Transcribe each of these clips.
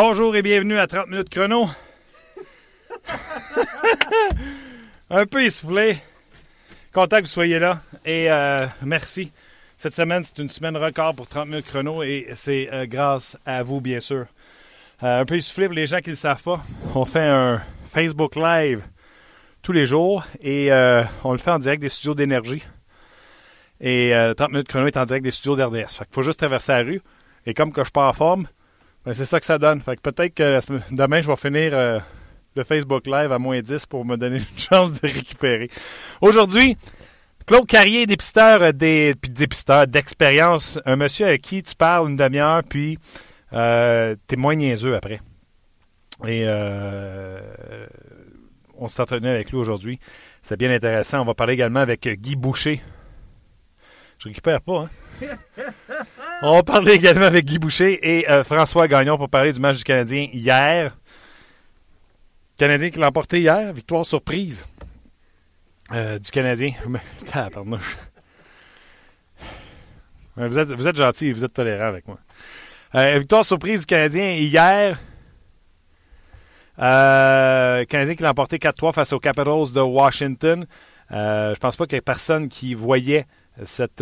Bonjour et bienvenue à 30 minutes chrono. Un peu essoufflé. Content que vous soyez là et euh, merci. Cette semaine, c'est une semaine record pour 30 minutes chrono et c'est euh, grâce à vous, bien sûr. Euh, un peu essoufflé pour les gens qui ne le savent pas. On fait un Facebook Live tous les jours et on le fait en direct des studios d'énergie. Et 30 minutes chrono est en direct des studios d'RDS. Fait qu'il faut juste traverser la rue. Et comme que je pars en forme, ben, c'est ça que ça donne. Fait que peut-être que demain, je vais finir euh, le Facebook Live à moins 10 pour me donner une chance de récupérer. Aujourd'hui, Claude Carrier, dépisteur, euh, des, dépisteur d'expérience, un monsieur avec qui tu parles une demi-heure, puis euh, t'es moins niaiseux après. Et euh, on s'est entretenu avec lui aujourd'hui. C'est bien intéressant. On va parler également avec Guy Boucher. Je récupère pas, hein? On va parler également avec Guy Boucher et euh, François Gagnon pour parler du match du Canadien hier. Canadien qui l'a emporté hier, victoire surprise euh, du Canadien. pardon. Vous êtes, vous êtes gentil, vous êtes tolérant avec moi. Euh, victoire surprise du Canadien hier. Canadien qui l'a emporté 4-3 face aux Capitals de Washington. Je pense pas qu'il y ait personne qui voyait cette,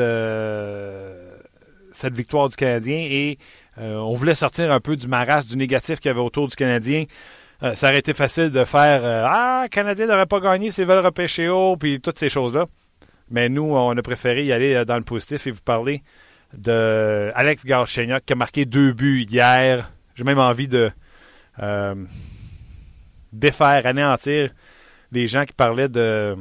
cette victoire du Canadien et euh, on voulait sortir un peu du marasme, du négatif qu'il y avait autour du Canadien. Euh, ça aurait été facile de faire euh, Ah, le Canadien n'aurait pas gagné s'ils veulent repêcher haut, puis toutes ces choses-là. Mais nous, on a préféré y aller dans le positif et vous parler de Alex Galchenyuk qui a marqué deux buts hier. J'ai même envie de défaire, anéantir les gens qui parlaient de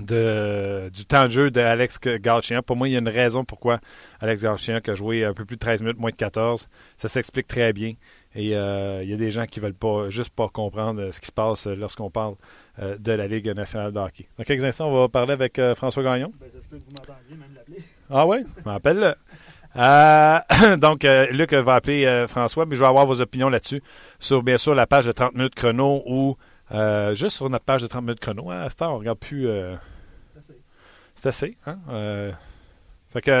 de, du temps de jeu d'Alex Galchenyuk. Pour moi, il y a une raison pourquoi Alex Galchenyuk a joué un peu plus de 13 minutes, moins de 14. Ça s'explique très bien. Et euh, il y a des gens qui veulent pas juste pas comprendre ce qui se passe lorsqu'on parle euh, de la Ligue nationale de hockey. Dans quelques instants, on va parler avec euh, François Gagnon. Ben, ça se peut que vous m'entendiez même l'appeler. Ah oui? M'appelle-le. Euh, donc, Luc va appeler François, mais je vais avoir vos opinions là-dessus sur, bien sûr, la page de 30 minutes chrono où euh, juste sur notre page de 30 minutes chrono, hein, à ce temps, on regarde plus. Euh, c'est assez. Hein? Euh,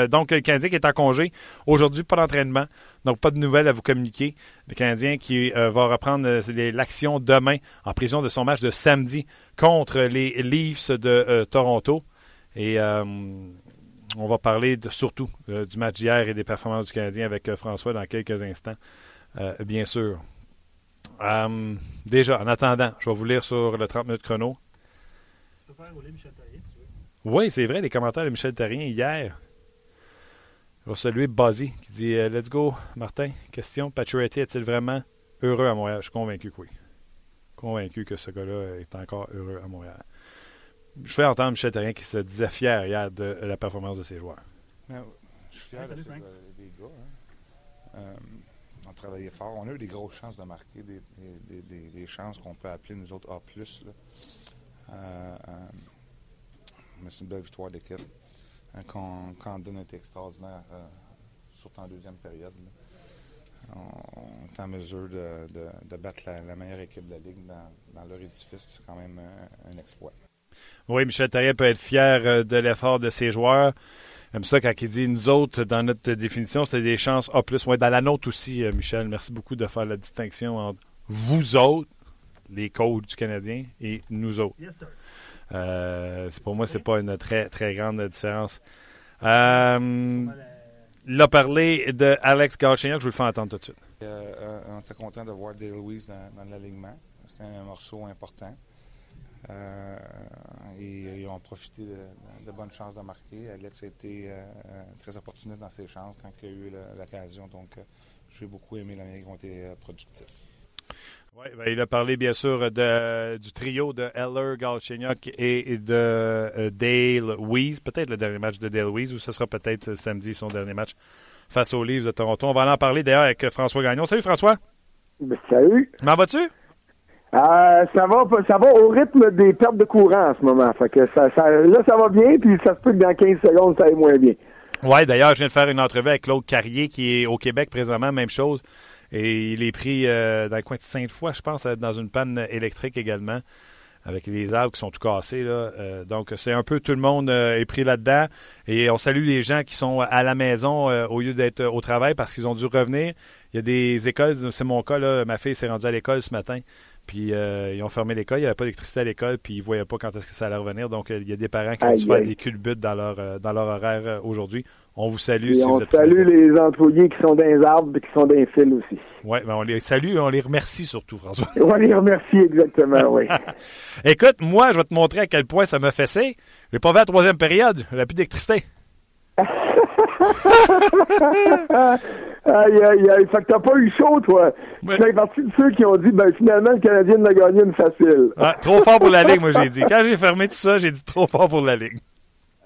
donc, le Canadien qui est en congé. Aujourd'hui, pas d'entraînement. Donc, pas de nouvelles à vous communiquer. Le Canadien qui va reprendre l'action demain en prison de son match de samedi contre les Leafs de Toronto. Et on va parler surtout du match d'hier et des performances du Canadien avec François dans quelques instants, bien sûr. Euh, déjà, en attendant, je vais vous lire sur le 30 minutes chrono. Tu peux faire rouler Michel Terrien, si tu veux. Oui, c'est vrai, les commentaires de Michel Terrien hier. Je vais saluer Buzzy qui dit euh, Let's go, Martin. Question Pacioretty est-il vraiment heureux à Montréal? Je suis convaincu que oui. Convaincu que ce gars-là est encore heureux à Montréal. Je fais entendre Michel Terrien qui se disait fier hier de la performance de ses joueurs. Ben, je suis fier de des gars. Hein. Euh, on travaillait fort. On a eu des grosses chances de marquer, des, chances qu'on peut appeler nous autres A. Là. Euh, euh, mais c'est une belle victoire d'équipe. Hein, quand, quand donne était extraordinaire, euh, surtout en deuxième période. On, est en mesure de, battre la, meilleure équipe de la Ligue dans, leur édifice. C'est quand même un, exploit. Oui, Michel Terrien peut être fier de l'effort de ses joueurs. J'aime ça quand il dit nous autres, dans notre définition, c'était des chances A. Ouais, dans la nôtre aussi, euh, Michel. Merci beaucoup de faire la distinction entre vous autres, les coachs du Canadien, et nous autres. Yes, sir. Euh, pour moi, c'est pas une très, très grande différence. Euh, l'a parlé de Alex Galchenyuk, je vous le fais entendre tout de suite. Euh, euh on était content de voir Dale Louise dans, dans l'alignement. C'était un morceau important. Euh, et ils ont profité de, de, bonnes chances de marquer. Alex a été euh, très opportuniste dans ses chances quand il a eu l'occasion. Donc, euh, j'ai beaucoup aimé la manière qu'ils ont été productifs. Oui, ben, il a parlé bien sûr de, du trio de Eller, Galchenyuk et de Dale Weiss. Peut-être le dernier match de Dale Weiss ou ce sera peut-être samedi son dernier match face aux Leafs de Toronto. On va en parler d'ailleurs avec François Gagnon. Salut François. Ben, salut. M'en vas-tu? Euh, ça va ça va au rythme des pertes de courant en ce moment. Fait que ça, là, ça va bien, puis ça se peut que dans 15 secondes, ça aille moins bien. Oui, d'ailleurs, je viens de faire une entrevue avec Claude Carrier, qui est au Québec présentement, même chose. Et il est pris euh, dans le coin de Sainte-Foy, je pense, dans une panne électrique également. avec les arbres qui sont tout cassés. Là. donc, c'est un peu tout le monde est pris là-dedans. Et on salue les gens qui sont à la maison au lieu d'être au travail parce qu'ils ont dû revenir. Il y a des écoles, c'est mon cas, là, ma fille s'est rendue à l'école ce matin. Puis euh, ils ont fermé l'école, il n'y avait pas d'électricité à l'école, puis ils ne voyaient pas quand est-ce que ça allait revenir. Donc euh, il y a des parents qui ont dû faire des culbutes dans leur, euh, dans leur horaire aujourd'hui. On vous salue. si on salue les employés qui sont dans les arbres et qui sont dans les fils aussi. Oui, mais on les salue et on les remercie surtout, François. on les remercie exactement, oui. Écoute, moi, je vais te montrer à quel point ça m'a fessé. Je n'ai pas vu la troisième période, je n'ai plus d'électricité. Aïe, aïe, aïe. Fait que t'as pas eu chaud, toi. Tu fais partie de ceux qui ont dit, ben, finalement, le Canadien a gagné une facile. Ah, trop fort pour la Ligue, moi, j'ai dit. Quand j'ai fermé tout ça, j'ai dit trop fort pour la Ligue.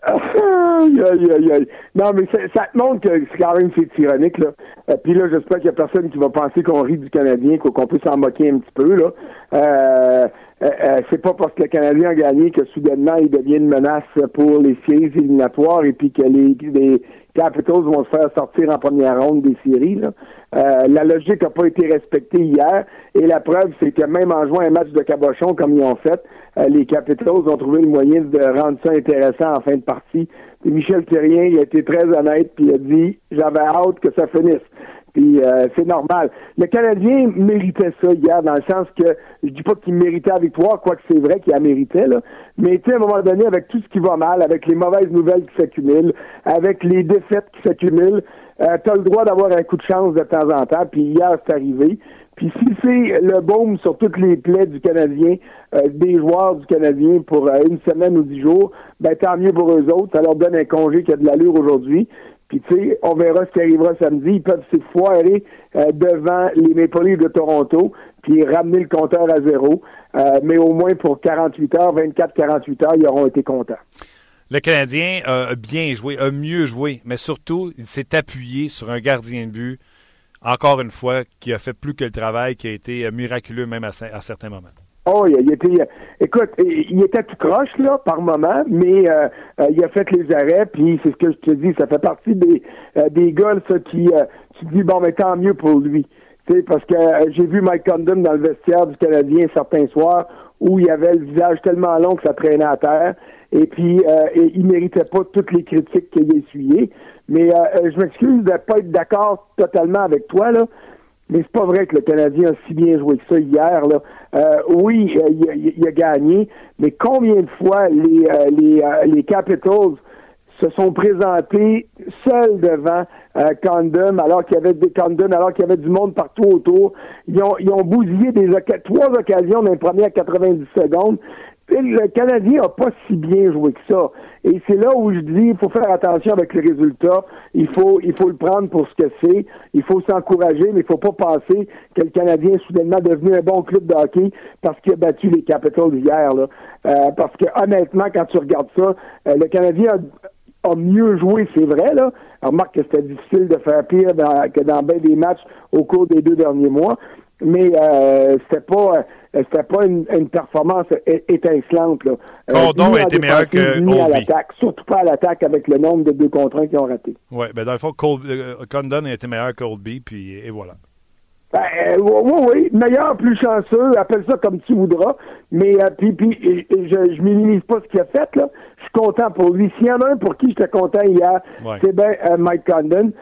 Aïe, aïe, aïe, aïe. Non, mais ça te montre que c'est quand même c'est ironique, là. Euh, puis là, j'espère qu'il y a personne qui va penser qu'on rit du Canadien, qu'on peut s'en moquer un petit peu, là. Euh, euh, euh, c'est pas parce que le Canadien a gagné que soudainement il devient une menace pour les séries éliminatoires et puis que les, les Capitals vont se faire sortir en première ronde des séries. Là. Euh, la logique n'a pas été respectée hier et la preuve, c'est que même en jouant un match de cabochon comme ils ont fait, les Capitals ont trouvé le moyen de rendre ça intéressant en fin de partie. Et Michel Thérien, il a été très honnête puis il a dit j'avais hâte que ça finisse. Puis euh, c'est normal. Le Canadien méritait ça hier, dans le sens que je dis pas qu'il méritait la victoire, quoique c'est vrai qu'il a mérité, là. Mais tu à un moment donné, avec tout ce qui va mal, avec les mauvaises nouvelles qui s'accumulent, avec les défaites qui s'accumulent, euh, tu as le droit d'avoir un coup de chance de temps en temps. Puis hier, c'est arrivé. Puis si c'est le baume sur toutes les plaies du Canadien, euh, des joueurs du Canadien pour euh, une semaine ou dix jours, ben tant mieux pour eux autres. Ça leur donne un congé qui a de l'allure aujourd'hui. Puis, tu sais, on verra ce qui arrivera samedi. Ils peuvent se foirer euh, devant les Maple de Toronto, puis ramener le compteur à zéro. Euh, mais au moins pour 48 heures, 24-48 heures, ils auront été contents. Le Canadien a bien joué, a mieux joué, mais surtout, il s'est appuyé sur un gardien de but, encore une fois, qui a fait plus que le travail, qui a été miraculeux même à certains moments. Oh, il, était, écoute, il était tout croche là par moment, mais euh, euh, il a fait les arrêts, puis c'est ce que je te dis, ça fait partie des euh, des gars ça, qui tu dis bon mais tant mieux pour lui, tu parce que j'ai vu Mike Condon dans le vestiaire du Canadien certains soirs où il avait le visage tellement long que ça traînait à terre, et puis et il méritait pas toutes les critiques qu'il a essuyées, mais je m'excuse de pas être d'accord totalement avec toi là. Mais c'est pas vrai que le Canadien a si bien joué que ça hier. Là. Euh, oui, euh, il, a gagné, mais combien de fois les, euh, les Capitals se sont présentés seuls devant Condon, alors qu'il y avait des Condon, alors qu'il y avait du monde partout autour. Ils ont, ils bousillé des trois occasions dans les premières 90 secondes le Canadien n'a pas si bien joué que ça. Et c'est là où je dis, il faut faire attention avec les résultats. Il faut, il faut le prendre pour ce que c'est. Il faut s'encourager, mais il faut pas penser que le Canadien est soudainement devenu un bon club de hockey parce qu'il a battu les Capitals hier. Là. Euh, parce que honnêtement, quand tu regardes ça, euh, le Canadien a, mieux joué, c'est vrai. Là. remarque que c'était difficile de faire pire que dans bien des matchs au cours des deux derniers mois mais euh, c'était pas euh, c'était pas une, performance étincelante. Là. Euh, Condon a été meilleur que ni à l'attaque, surtout pas à l'attaque avec le nombre de deux contre qui ont raté. Oui, ben dans le fond, euh, Condon a été meilleur que Oldby, puis et voilà. Ben, oui, oui, meilleur, plus chanceux, appelle ça comme tu voudras, mais puis, puis je, je minimise pas ce qu'il a fait, là. Je suis content pour lui. S'il y en a un pour qui j'étais content hier, c'est bien Mike Condon.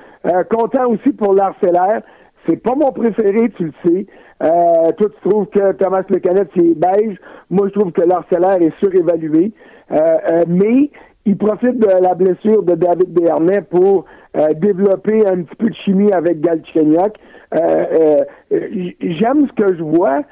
content aussi pour l'Arcellaire. C'est pas mon préféré, tu le sais. Euh, toi, tu trouves que Thomas Lecanette, c'est beige. Moi, je trouve que l'Arcellaire est surévalué. Euh, euh, mais il profite de la blessure de David Béarnais pour euh, développer un petit peu de chimie avec Galchenyuk. J'aime ce que je vois.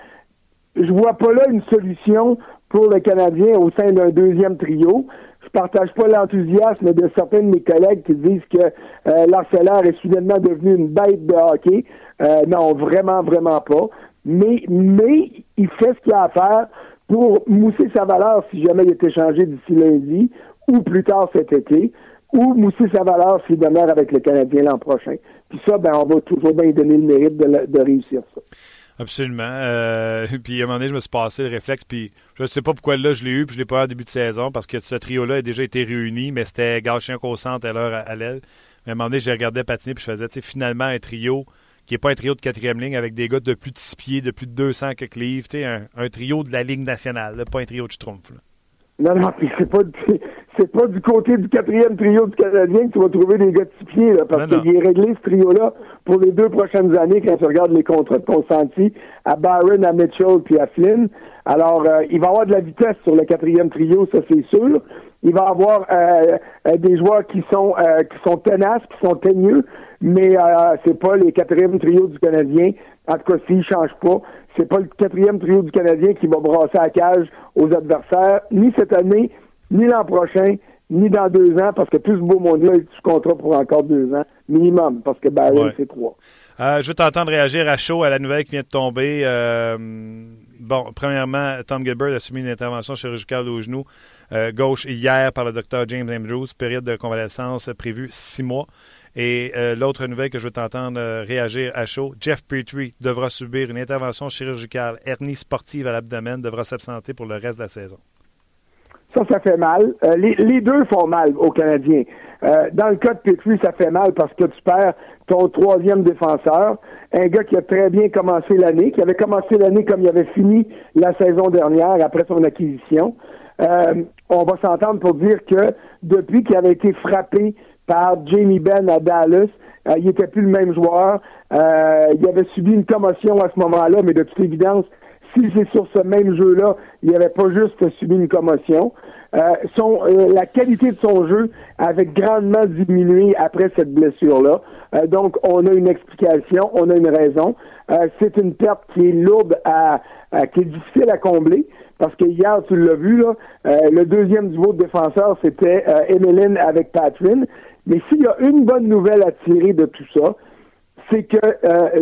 Je vois pas là une solution pour le Canadien au sein d'un deuxième trio je partage pas l'enthousiasme de certains de mes collègues qui disent que euh, est soudainement devenu une bête de hockey. Euh, non, vraiment, vraiment pas. Mais, mais il fait ce qu'il a à faire pour mousser sa valeur si jamais il est échangé d'ici lundi ou plus tard cet été, ou mousser sa valeur s'il demeure avec le Canadien l'an prochain. Puis ça, ben, on va toujours bien donner le mérite de, réussir ça. Absolument. Euh, puis à un moment donné, je me suis passé le réflexe, puis je ne sais pas pourquoi là je l'ai eu, puis je l'ai pas eu en début de saison, parce que ce trio-là a déjà été réuni, mais c'était Gauchien au centre à l'heure à l'aile. Mais à un moment donné, j'ai regardé patiner, puis je faisais, tu sais, finalement, un trio qui n'est pas un trio de quatrième ligne avec des gars de plus de 6 pieds, de plus de 200 que Cleve, un, un trio de la Ligue nationale, pas un trio de Schtroumpf. Non, non, puis c'est pas, c'est pas du côté du quatrième trio du Canadien que tu vas trouver des gars de six pieds, là, parce qu'il est réglé ce trio-là pour les deux prochaines années quand tu regardes les contrats de consentis à Byron, à Mitchell puis à Flynn. Alors, euh, il va y avoir de la vitesse sur le quatrième trio, ça c'est sûr. Il va y avoir euh, euh, des joueurs qui sont qui sont tenaces, qui sont teigneux, mais c'est pas les quatrièmes trios du Canadien. En tout cas, s'ils ne changent pas, c'est pas le quatrième trio du Canadien qui va brasser la cage aux adversaires, ni cette année, ni l'an prochain, ni dans deux ans, parce que tout ce beau monde-là est sous contrat pour encore deux ans, minimum, parce que Barry, c'est trois. Euh, je veux t'entendre réagir à chaud à la nouvelle qui vient de tomber. Euh, bon, premièrement, Tom Gilbert a subi une intervention chirurgicale au genou euh, gauche hier par le docteur James Andrews, période de convalescence prévue six mois. Et l'autre nouvelle que je veux t'entendre réagir à chaud, Jeff Petrie devra subir une intervention chirurgicale, hernie sportive à l'abdomen, devra s'absenter pour le reste de la saison. Ça, ça fait mal. Euh, les, deux font mal aux Canadiens. Euh, dans le cas de Petrie, ça fait mal parce que tu perds ton troisième défenseur, un gars qui a très bien commencé l'année, qui avait commencé l'année comme il avait fini la saison dernière après son acquisition. Euh, on va s'entendre pour dire que depuis qu'il avait été frappé par Jamie Benn à Dallas, il n'était plus le même joueur. il avait subi une commotion à ce moment-là, mais de toute évidence, si c'est sur ce même jeu-là, il n'avait pas juste subi une commotion. Euh, son, euh, la qualité de son jeu avait grandement diminué après cette blessure-là. Euh, donc, on a une explication, on a une raison. c'est une perte qui est lourde à, qui est difficile à combler. Parce que hier, tu l'as vu, là, le deuxième niveau de défenseur, c'était Emeline avec Patrin. Mais s'il y a une bonne nouvelle à tirer de tout ça, c'est que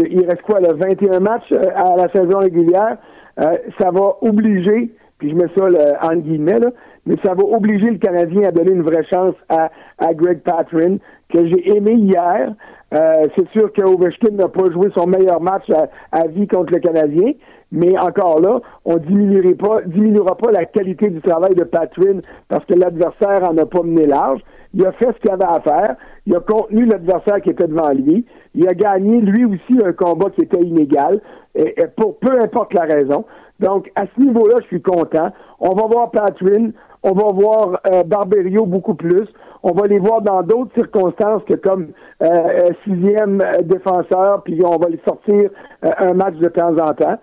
il reste quoi, le 21 matchs à la saison régulière? Euh, ça va obliger, puis je mets ça en guillemets, là, mais ça va obliger le Canadien à donner une vraie chance à, à Greg Patrin, que j'ai aimé hier. Euh, c'est sûr que Ovechkin n'a pas joué son meilleur match à, vie contre le Canadien, mais encore là, on diminuerait pas, diminuera pas la qualité du travail de Patrin parce que l'adversaire en a pas mené large. Il a fait ce qu'il avait à faire. Il a contenu l'adversaire qui était devant lui. Il a gagné lui aussi un combat qui était inégal, et, pour peu importe la raison. Donc, à ce niveau-là, je suis content. On va voir Patrin, on va voir euh, Barberio beaucoup plus. On va les voir dans d'autres circonstances que comme euh, euh sixième euh, défenseur, puis on va les sortir un match de temps en temps.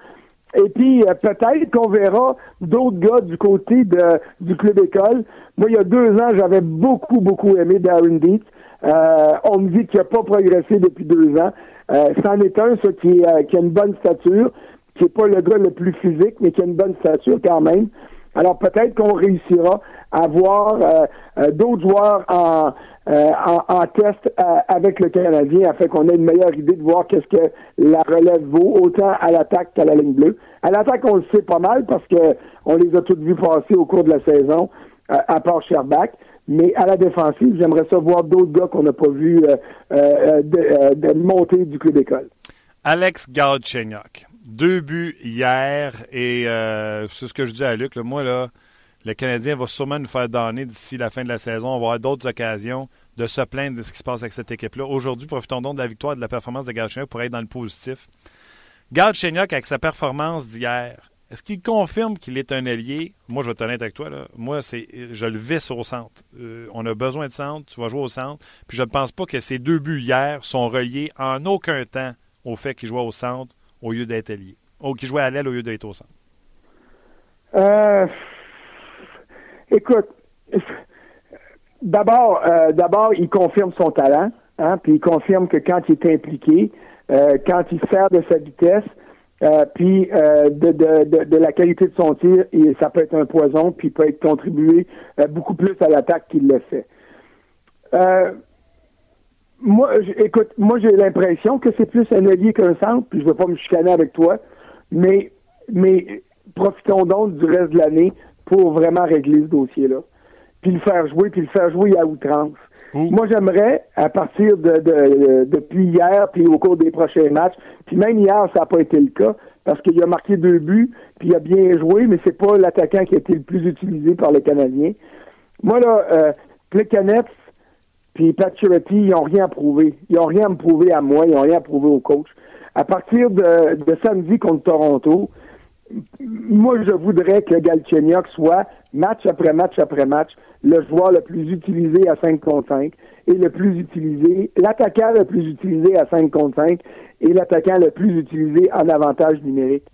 Et puis, peut-être qu'on verra d'autres gars du côté de, du club école. Moi, il y a deux ans, j'avais beaucoup, beaucoup aimé Darren Dietz. on me dit qu'il n'a pas progressé depuis deux ans. c'en est un, ça, qui, qui a une bonne stature, qui n'est pas le gars le plus physique, mais qui a une bonne stature quand même. Alors peut-être qu'on réussira à voir euh, euh, d'autres joueurs en, euh, en, test avec le Canadien afin qu'on ait une meilleure idée de voir qu'est-ce que la relève vaut, autant à l'attaque qu'à la ligne bleue. À l'attaque, on le sait pas mal parce que on les a toutes vues passer au cours de la saison, à part Sherbach. Mais à la défensive, j'aimerais savoir d'autres gars qu'on n'a pas vus de, de, monter du club d'école. Alex Galchenyuk deux buts hier et euh, c'est ce que je dis à Luc. moi, là, le Canadien va sûrement nous faire donner d'ici la fin de la saison. On va avoir d'autres occasions de se plaindre de ce qui se passe avec cette équipe-là. Aujourd'hui, profitons donc de la victoire et de la performance de Galchenyuk pour être dans le positif. Galchenyuk, avec sa performance d'hier, est-ce qu'il confirme qu'il est un allié? Moi, je vais te honnête avec toi. Là. Moi, c'est, je le visse au centre. Euh, on a besoin de centre. Tu vas jouer au centre. Puis je ne pense pas que ces deux buts hier sont reliés en aucun temps au fait qu'il joue au centre au lieu d'être allié? Ou qui jouait à l'aile au lieu d'être au centre? Euh, écoute, d'abord, euh, d'abord, il confirme son talent, hein, puis il confirme que quand il est impliqué, euh, quand il sert de sa vitesse, puis de, de, de, la qualité de son tir, et ça peut être un poison, puis peut être contribué beaucoup plus à l'attaque qu'il le fait. Moi, écoute, moi j'ai l'impression que c'est plus un allié qu'un centre, puis je veux pas me chicaner avec toi, mais mais profitons donc du reste de l'année pour vraiment régler ce dossier-là. Puis le faire jouer, puis le faire jouer à outrance. Moi, j'aimerais, à partir de, de, depuis hier, puis au cours des prochains matchs, puis même hier, ça n'a pas été le cas, parce qu'il a marqué deux buts, puis il a bien joué, mais c'est pas l'attaquant qui a été le plus utilisé par les Canadiens. Moi, là, euh, Plekanec, puis Pat ils n'ont rien à prouver. Ils n'ont rien à me prouver à moi, ils n'ont rien à prouver au coach. à partir de, de samedi contre Toronto, moi, je voudrais que Galchenyuk soit, match après match après match, le joueur le plus utilisé à 5 contre 5 et le plus utilisé, l'attaquant le plus utilisé à 5 contre 5 et l'attaquant le plus utilisé en avantage numérique.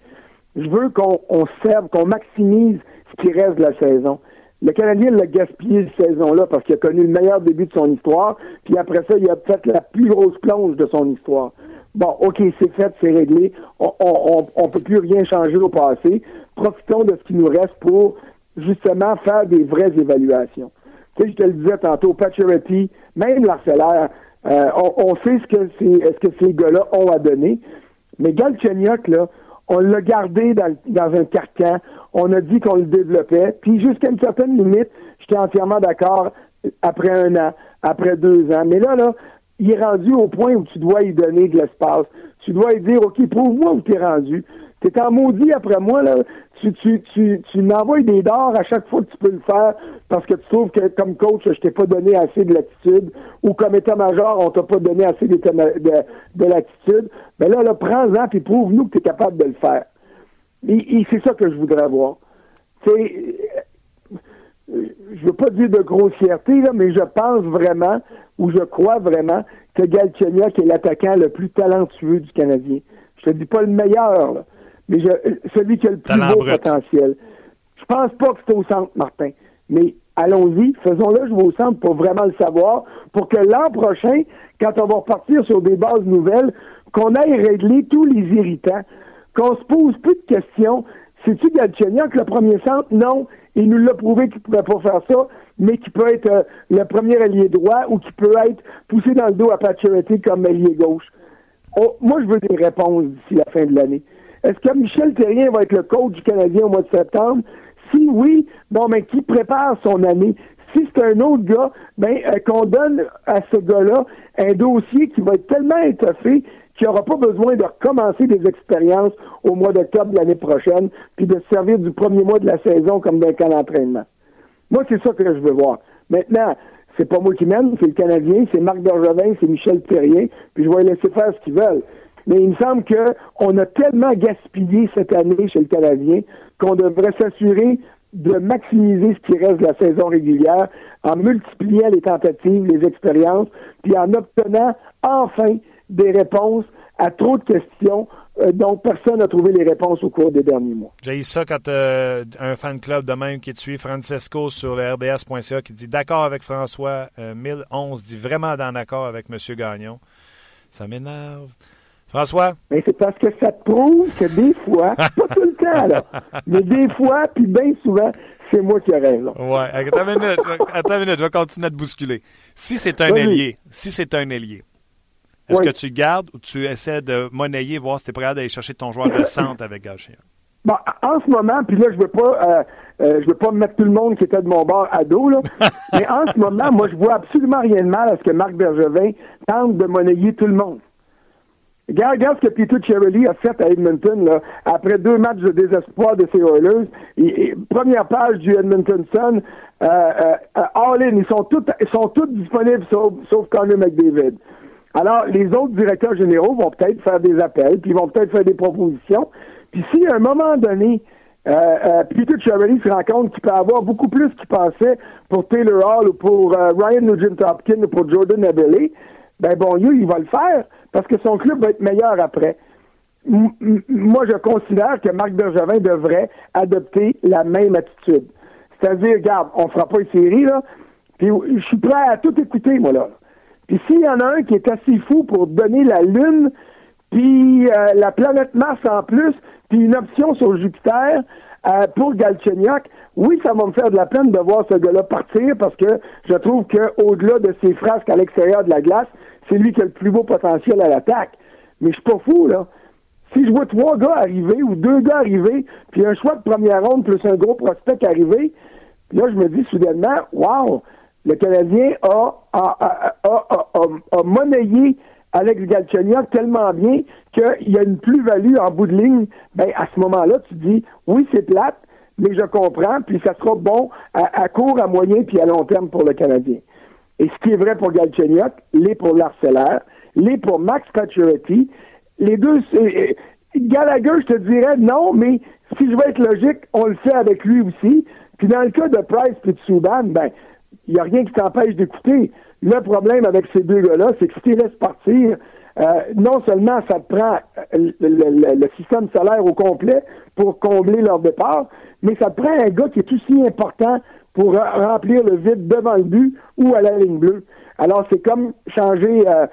Je veux qu'on serve, qu'on maximise ce qui reste de la saison. Le Canadien l'a gaspillé cette saison-là parce qu'il a connu le meilleur début de son histoire, puis après ça, il a fait la plus grosse plonge de son histoire. Bon, OK, c'est fait, c'est réglé. On ne peut plus rien changer au passé. Profitons de ce qui nous reste pour justement faire des vraies évaluations. Tu sais, je te le disais tantôt, Paturity, même l'Arcellaire, euh, on, sait ce que, ce que ces gars-là ont à donner. Mais Galchenyuk, là, on l'a gardé dans, dans un carcan. On a dit qu'on le développait. Puis jusqu'à une certaine limite, j'étais entièrement d'accord après un an, après deux ans. Mais là, là, il est rendu au point où tu dois y donner de l'espace. Tu dois lui dire, OK, prouve-moi où tu es rendu. Tu es en maudit après moi, là. Tu, tu, tu, tu m'envoies des dards à chaque fois que tu peux le faire parce que tu trouves que comme coach, je t'ai pas donné assez de latitude ou comme état-major, on t'a pas donné assez de, de, latitude. Ben là, là, prends-en puis prouve-nous que tu es capable de le faire. Et, c'est ça que je voudrais voir. Je veux pas dire de grossièreté, là, mais je pense vraiment ou je crois vraiment que Galchenyuk est l'attaquant le plus talentueux du Canadien. Je te dis pas le meilleur, mais celui qui a le plus beau potentiel. Je pense pas que c'est au centre, Martin. Mais allons-y, faisons-le jouer au centre pour vraiment le savoir, pour que l'an prochain, quand on va repartir sur des bases nouvelles, qu'on aille régler tous les irritants, qu'on se pose plus de questions. C'est-tu Galchenyuk le premier centre? Non. Il nous l'a prouvé qu'il ne pouvait pas faire ça, mais qu'il peut être euh, le premier allié droit ou qu'il peut être poussé dans le dos à Paturity comme allié gauche. Oh, moi, je veux des réponses d'ici la fin de l'année. Est-ce que Michel Terrien va être le coach du Canadien au mois de septembre? Si oui, bon, mais qui prépare son année? Si c'est un autre gars, ben, euh, qu'on donne à ce gars-là un dossier qui va être tellement étoffé qu'il n'aura pas besoin de recommencer des expériences au mois d'octobre de l'année prochaine, puis de se servir du premier mois de la saison comme d'un camp d'entraînement. Moi, c'est ça que je veux voir. Maintenant, c'est pas moi qui mène, c'est le Canadien, c'est Marc Bergevin, c'est Michel Perrier, puis je vais les laisser faire ce qu'ils veulent. Mais il me semble qu'on a tellement gaspillé cette année chez le Canadien qu'on devrait s'assurer de maximiser ce qui reste de la saison régulière en multipliant les tentatives, les expériences, puis en obtenant enfin des réponses à trop de questions euh, dont personne n'a trouvé les réponses au cours des derniers mois. J'ai ça quand euh, un fan club de même qui est tué, Francesco sur le RDS.ca, qui dit d'accord avec François, 1011 euh, dit vraiment dans accord avec M. Gagnon. Ça m'énerve. François? Mais c'est parce que ça prouve que des fois, pas tout le temps, là, mais des fois, puis bien souvent, c'est moi qui ai raison. Ouais, attends une minute, attends une minute, je vais continuer à te bousculer. Si c'est un ailier, si c'est un ailier, est-ce que tu gardes ou tu essaies de monnayer, voir si tu es prêt d'aller chercher ton joueur de centre avec Gaucher? Bon, en ce moment, puis là, je veux pas, euh, euh, je veux pas mettre tout le monde qui était de mon bord à dos, là. mais en ce moment, moi, je vois absolument rien de mal à ce que Marc Bergevin tente de monnayer tout le monde. Regarde, ce que Peter Cherry a fait à Edmonton là, après deux matchs de désespoir de ses Oilers. première page du Edmonton Sun, euh, euh, all in, ils sont tous, ils sont tous disponibles sauf, sauf Connor McDavid. Alors, les autres directeurs généraux vont peut-être faire des appels, puis ils vont peut-être faire des propositions. Puis si à un moment donné, euh, euh, Peter Cherry se rend compte qu'il peut avoir beaucoup plus qu'il pensait pour Taylor Hall ou pour euh, Ryan Nugent-Hopkins ou pour Jordan Abelé, ben bon, il va le faire parce que son club va être meilleur après. moi, je considère que Marc Bergevin devrait adopter la même attitude. C'est-à-dire, regarde, on fera pas une série, là, puis je suis prêt à tout écouter, moi, là. Puis s'il y en a un qui est assez fou pour donner la Lune, puis euh, la planète Mars en plus, puis une option sur Jupiter euh, pour Galchenyuk, oui, ça va me faire de la peine de voir ce gars-là partir parce que je trouve qu'au-delà de ses frasques à l'extérieur de la glace, c'est lui qui a le plus beau potentiel à l'attaque. Mais je suis pas fou, là. Si je vois trois gars arriver ou deux gars arriver, puis un choix de première ronde plus un gros prospect arriver, là, je me dis soudainement, wow, le Canadien a, a, a, a monnayé Alex Galchenyuk tellement bien qu'il y a une plus-value en bout de ligne. Ben, à ce moment-là, tu dis, oui, c'est plate, mais je comprends, puis ça sera bon à, court, à moyen, puis à long terme pour le Canadien. Et ce qui est vrai pour Galchenyuk, l'est pour l'Arcellaire, l'est pour Max Pacioretty, Les deux, Gallagher, je te dirais non, mais si je veux être logique, on le fait avec lui aussi. Puis dans le cas de Price et de Souban, ben, il n'y a rien qui t'empêche d'écouter. Le problème avec ces deux gars-là, c'est que si tu laisses partir, euh, non seulement ça te prend euh, le, système solaire au complet pour combler leur départ, mais ça te prend un gars qui est aussi important pour remplir le vide devant le but ou à la ligne bleue. Alors, c'est comme changer euh,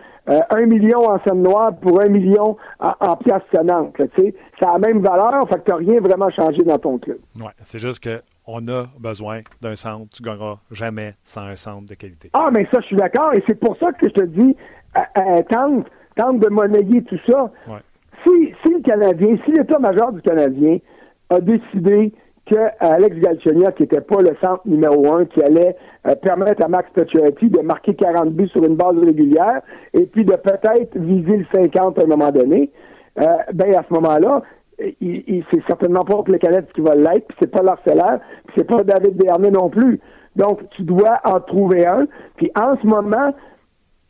un million en scène noire pour un million en, en pièce sonnante. C'est la même valeur, fait que tu n'as rien vraiment changé dans ton club. Oui, c'est juste que on a besoin d'un centre. Tu ne gagneras jamais sans un centre de qualité. Ah, mais ça, je suis d'accord. Et c'est pour ça que je te dis, tente, tente de monnayer tout ça. Si, si le Canadien, si l'état-major du Canadien a décidé que Alex Galchenyuk, qui n'était pas le centre numéro un, qui allait euh, permettre à Max Pacioretty de marquer 40 buts sur une base régulière et puis de peut-être viser le 50 à un moment donné, euh, ben à ce moment-là, il, c'est certainement pas les Canadiens qui va l'être, puis c'est pas l'Arcellaire, puis c'est pas David Dernay non plus. Donc, tu dois en trouver un. Puis en ce moment,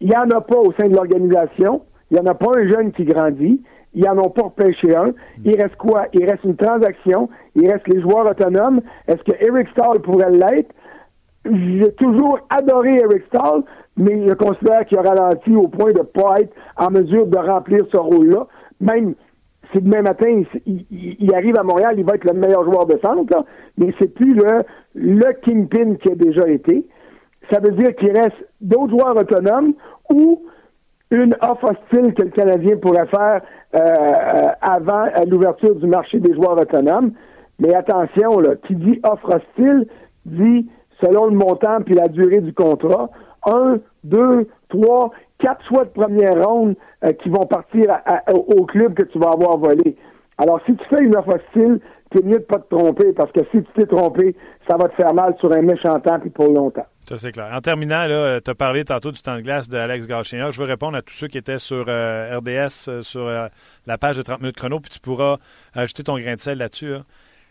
il n'y en a pas au sein de l'organisation. Il n'y en a pas un jeune qui grandit. Ils n'en ont pas repêché un. Il reste quoi? Il reste une transaction. Il reste les joueurs autonomes. Est-ce que Eric Stahl pourrait l'être? J'ai toujours adoré Eric Stahl, mais je considère qu'il a ralenti au point de ne pas être en mesure de remplir ce rôle-là. Même si demain matin, il, arrive à Montréal, il va être le meilleur joueur de centre, mais c'est plus le, le kingpin qui a déjà été. Ça veut dire qu'il reste d'autres joueurs autonomes ou une offre hostile que le Canadien pourrait faire euh, euh, avant l'ouverture du marché des joueurs autonomes. Mais attention, là, qui dit offre hostile dit selon le montant puis la durée du contrat, un, deux, trois, quatre choix de première ronde euh, qui vont partir au club que tu vas avoir volé. Alors, si tu fais une offre hostile, c'est mieux de pas te tromper parce que si tu t'es trompé, ça va te faire mal sur un méchant temps puis pour longtemps. Ça, c'est clair. En terminant, euh, tu as parlé tantôt du temps de glace d'Alex Gauchien. Je veux répondre à tous ceux qui étaient sur euh, RDS, sur la page de 30 minutes chrono, puis tu pourras ajouter ton grain de sel là-dessus.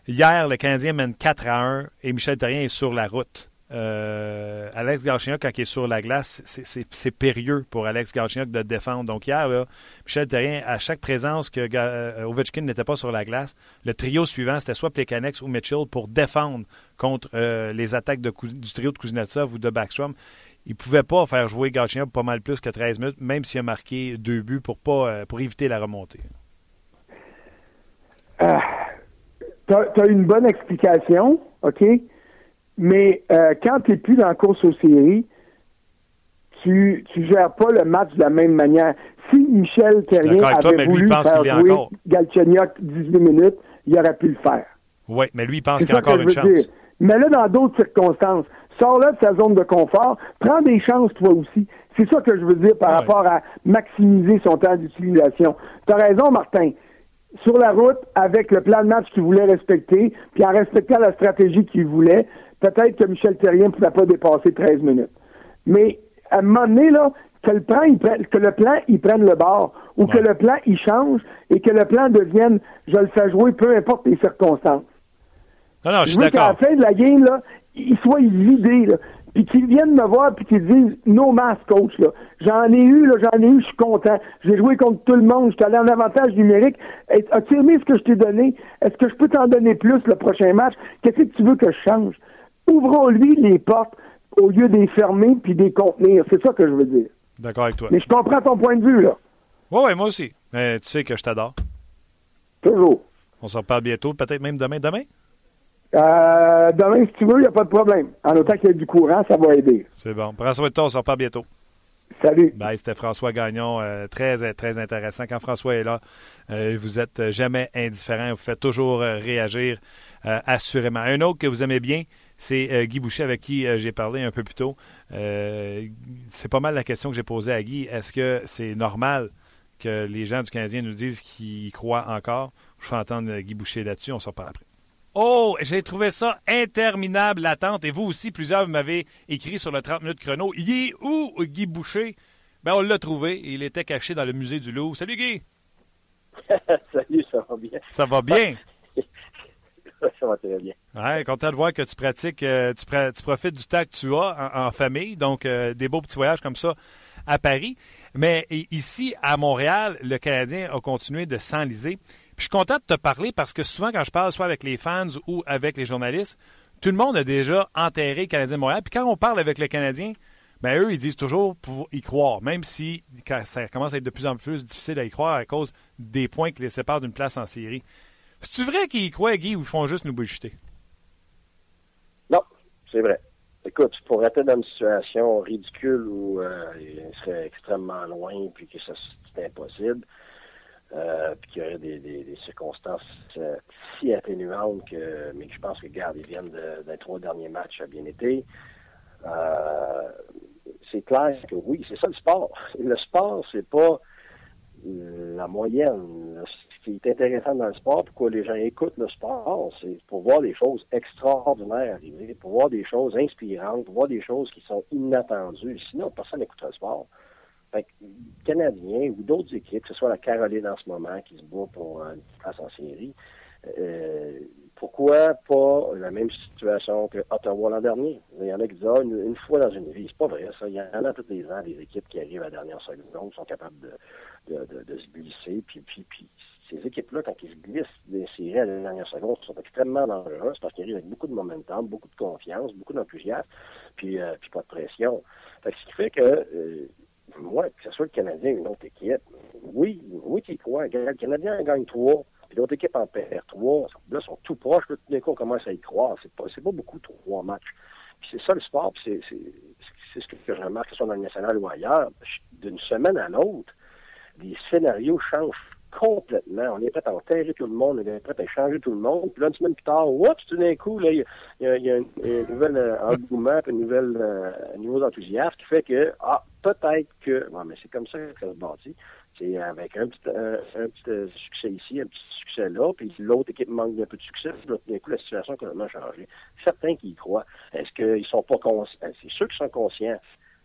Hier, le Canadien mène 4 à 1 et Michel Terrien est sur la route. Euh, Alex Galchenyuk, quand il est sur la glace, c'est périlleux pour Alex Galchenyuk de défendre. Donc hier, Michel Terrien, à chaque présence que euh, Ovechkin n'était pas sur la glace, le trio suivant, c'était soit Plekanex ou Mitchell pour défendre contre euh, les attaques du trio de Kuznetsov ou de Backstrom. Il ne pouvait pas faire jouer Galchenyuk pas mal plus que 13 minutes, même s'il a marqué deux buts pour, pas, pour éviter la remontée. Ah, tu as, une bonne explication, OK? Mais euh, quand tu n'es plus dans la course aux séries, tu ne gères pas le match de la même manière. Si Michel Terrien avait voulu faire jouer Galchenyuk 18 minutes, il aurait pu le faire. Oui, mais lui, il pense qu'il y a encore une chance. Mais là, dans d'autres circonstances, sors-là de sa zone de confort, prends des chances toi aussi. C'est ça que je veux dire par rapport à maximiser son temps d'utilisation. Tu as raison, Martin. Sur la route, avec le plan de match qu'il voulait respecter, puis en respectant la stratégie qu'il voulait, peut-être que Michel Terrien ne pouvait pas dépasser 13 minutes. Mais à un moment donné, là, que le plan, il prenne, que le plan, il prenne le bord, ou que le plan, il change, et que le plan devienne, je le fais jouer, peu importe les circonstances. Non, non, je suis d'accord. qu'à la fin de la game, là, il soit vidé, là, puis qu'il vienne me voir, puis qu'il dise « No mass, coach, là. J'en ai eu, là, j'en ai eu, je suis content. J'ai joué contre tout le monde, je suis allé en avantage numérique. As-tu aimé ce que je t'ai donné? Est-ce que je peux t'en donner plus le prochain match? Qu'est-ce que tu veux que je change? » ouvrons-lui les portes au lieu de les fermer puis de les contenir. C'est ça que je veux dire. D'accord avec toi. Mais je comprends ton point de vue, là. Oui, oui, moi aussi. Mais tu sais que je t'adore. Toujours. On se reparle bientôt, peut-être même demain. Demain? Euh, demain, si tu veux, il n'y a pas de problème. En autant qu'il y ait du courant, ça va aider. C'est bon. Prends soin de toi, on se reparle bientôt. Salut. Bye, c'était François Gagnon. Euh, très, très intéressant. Quand François est là, euh, vous êtes jamais indifférent. Vous faites toujours réagir assurément. Un autre que vous aimez bien, c'est euh, Guy Boucher avec qui euh, j'ai parlé un peu plus tôt. Euh, c'est pas mal la question que j'ai posée à Guy. Est-ce que c'est normal que les gens du Canadien nous disent qu'ils y croient encore? Je vais entendre Guy Boucher là-dessus. On s'en parle après. Oh, j'ai trouvé ça interminable l'attente. Et vous aussi, plusieurs m'avez écrit sur le 30 minutes chrono. Il est où Guy Boucher? Ben, on l'a trouvé. Il était caché dans le musée du Louvre. Salut Guy! Salut, ça va bien. Ça va bien? Ça va très bien. Content de voir que tu pratiques, euh, tu, tu, profites du temps que tu as en, famille, donc euh, des beaux petits voyages comme ça à Paris. Mais ici, à Montréal, le Canadien a continué de s'enliser. Puis je suis content de te parler parce que souvent, quand je parle soit avec les fans ou avec les journalistes, tout le monde a déjà enterré le Canadien de Montréal. Puis quand on parle avec le Canadien, ben eux, ils disent toujours pour y croire, même si ça commence à être de plus en plus difficile à y croire à cause des points qui les séparent d'une place en série. C'est-tu vrai qu'ils croient, Guy, ou ils font juste nous bullshiter? Non, c'est vrai. Écoute, pour être dans une situation ridicule où euh, il serait extrêmement loin, puis que ça c'est impossible, euh, puis qu'il y aurait des, circonstances euh, si atténuantes que, mais je pense que, regarde, ils viennent d'un trois derniers matchs à bien été. c'est clair que oui, c'est ça le sport. Le sport, c'est pas la moyenne ce qui est intéressant dans le sport, pourquoi les gens écoutent le sport, c'est pour voir des choses extraordinaires arriver, pour voir des choses inspirantes, pour voir des choses qui sont inattendues. Sinon, personne n'écoute le sport. Fait que, Canadiens ou d'autres équipes, que ce soit la Caroline en ce moment qui se bat pour une place en série, euh, pourquoi pas la même situation que Ottawa l'an dernier? Il y en a qui disent ah, une, fois dans une vie. C'est pas vrai, ça. Il y en a tous les ans des équipes qui arrivent à la dernière seconde, sont capables de, de, de, se glisser, puis, puis, puis ces équipes-là, quand ils se glissent des à la dernière seconde, sont extrêmement dangereuses parce qu'ils arrivent avec beaucoup de momentum, beaucoup de confiance, beaucoup d'enthousiasme, puis, euh, puis pas de pression. Fait ce qui fait que, euh, moi, que ce soit le Canadien ou une autre équipe, oui, oui, tu crois. Le Canadien gagne trois, puis l'autre équipe en perd trois. Là, sont tout proches. Là, tout d'un coup, on commence à y croire. C'est pas, pas beaucoup, trois matchs. Puis c'est ça le sport, puis c'est, ce que je remarque, que ce soit dans le national ou ailleurs. D'une semaine à l'autre, les scénarios changent complètement. On est prêt à enterrer tout le monde, on est prêt à changer tout le monde. Puis là, une semaine plus tard, oups, tout d'un coup, il y, a, un, nouvel euh, engouement, un nouvel euh, niveau d'enthousiasme qui fait que, ah, peut-être que, bon, mais c'est comme ça que ça se bâtit. C'est avec un petit, petit euh, succès ici, un petit succès là, puis l'autre équipe manque d'un peu de succès, puis d'un coup, la situation a complètement changé. Certains qui y croient. Est-ce qu'ils sont pas conscients? C'est ceux qui sont conscients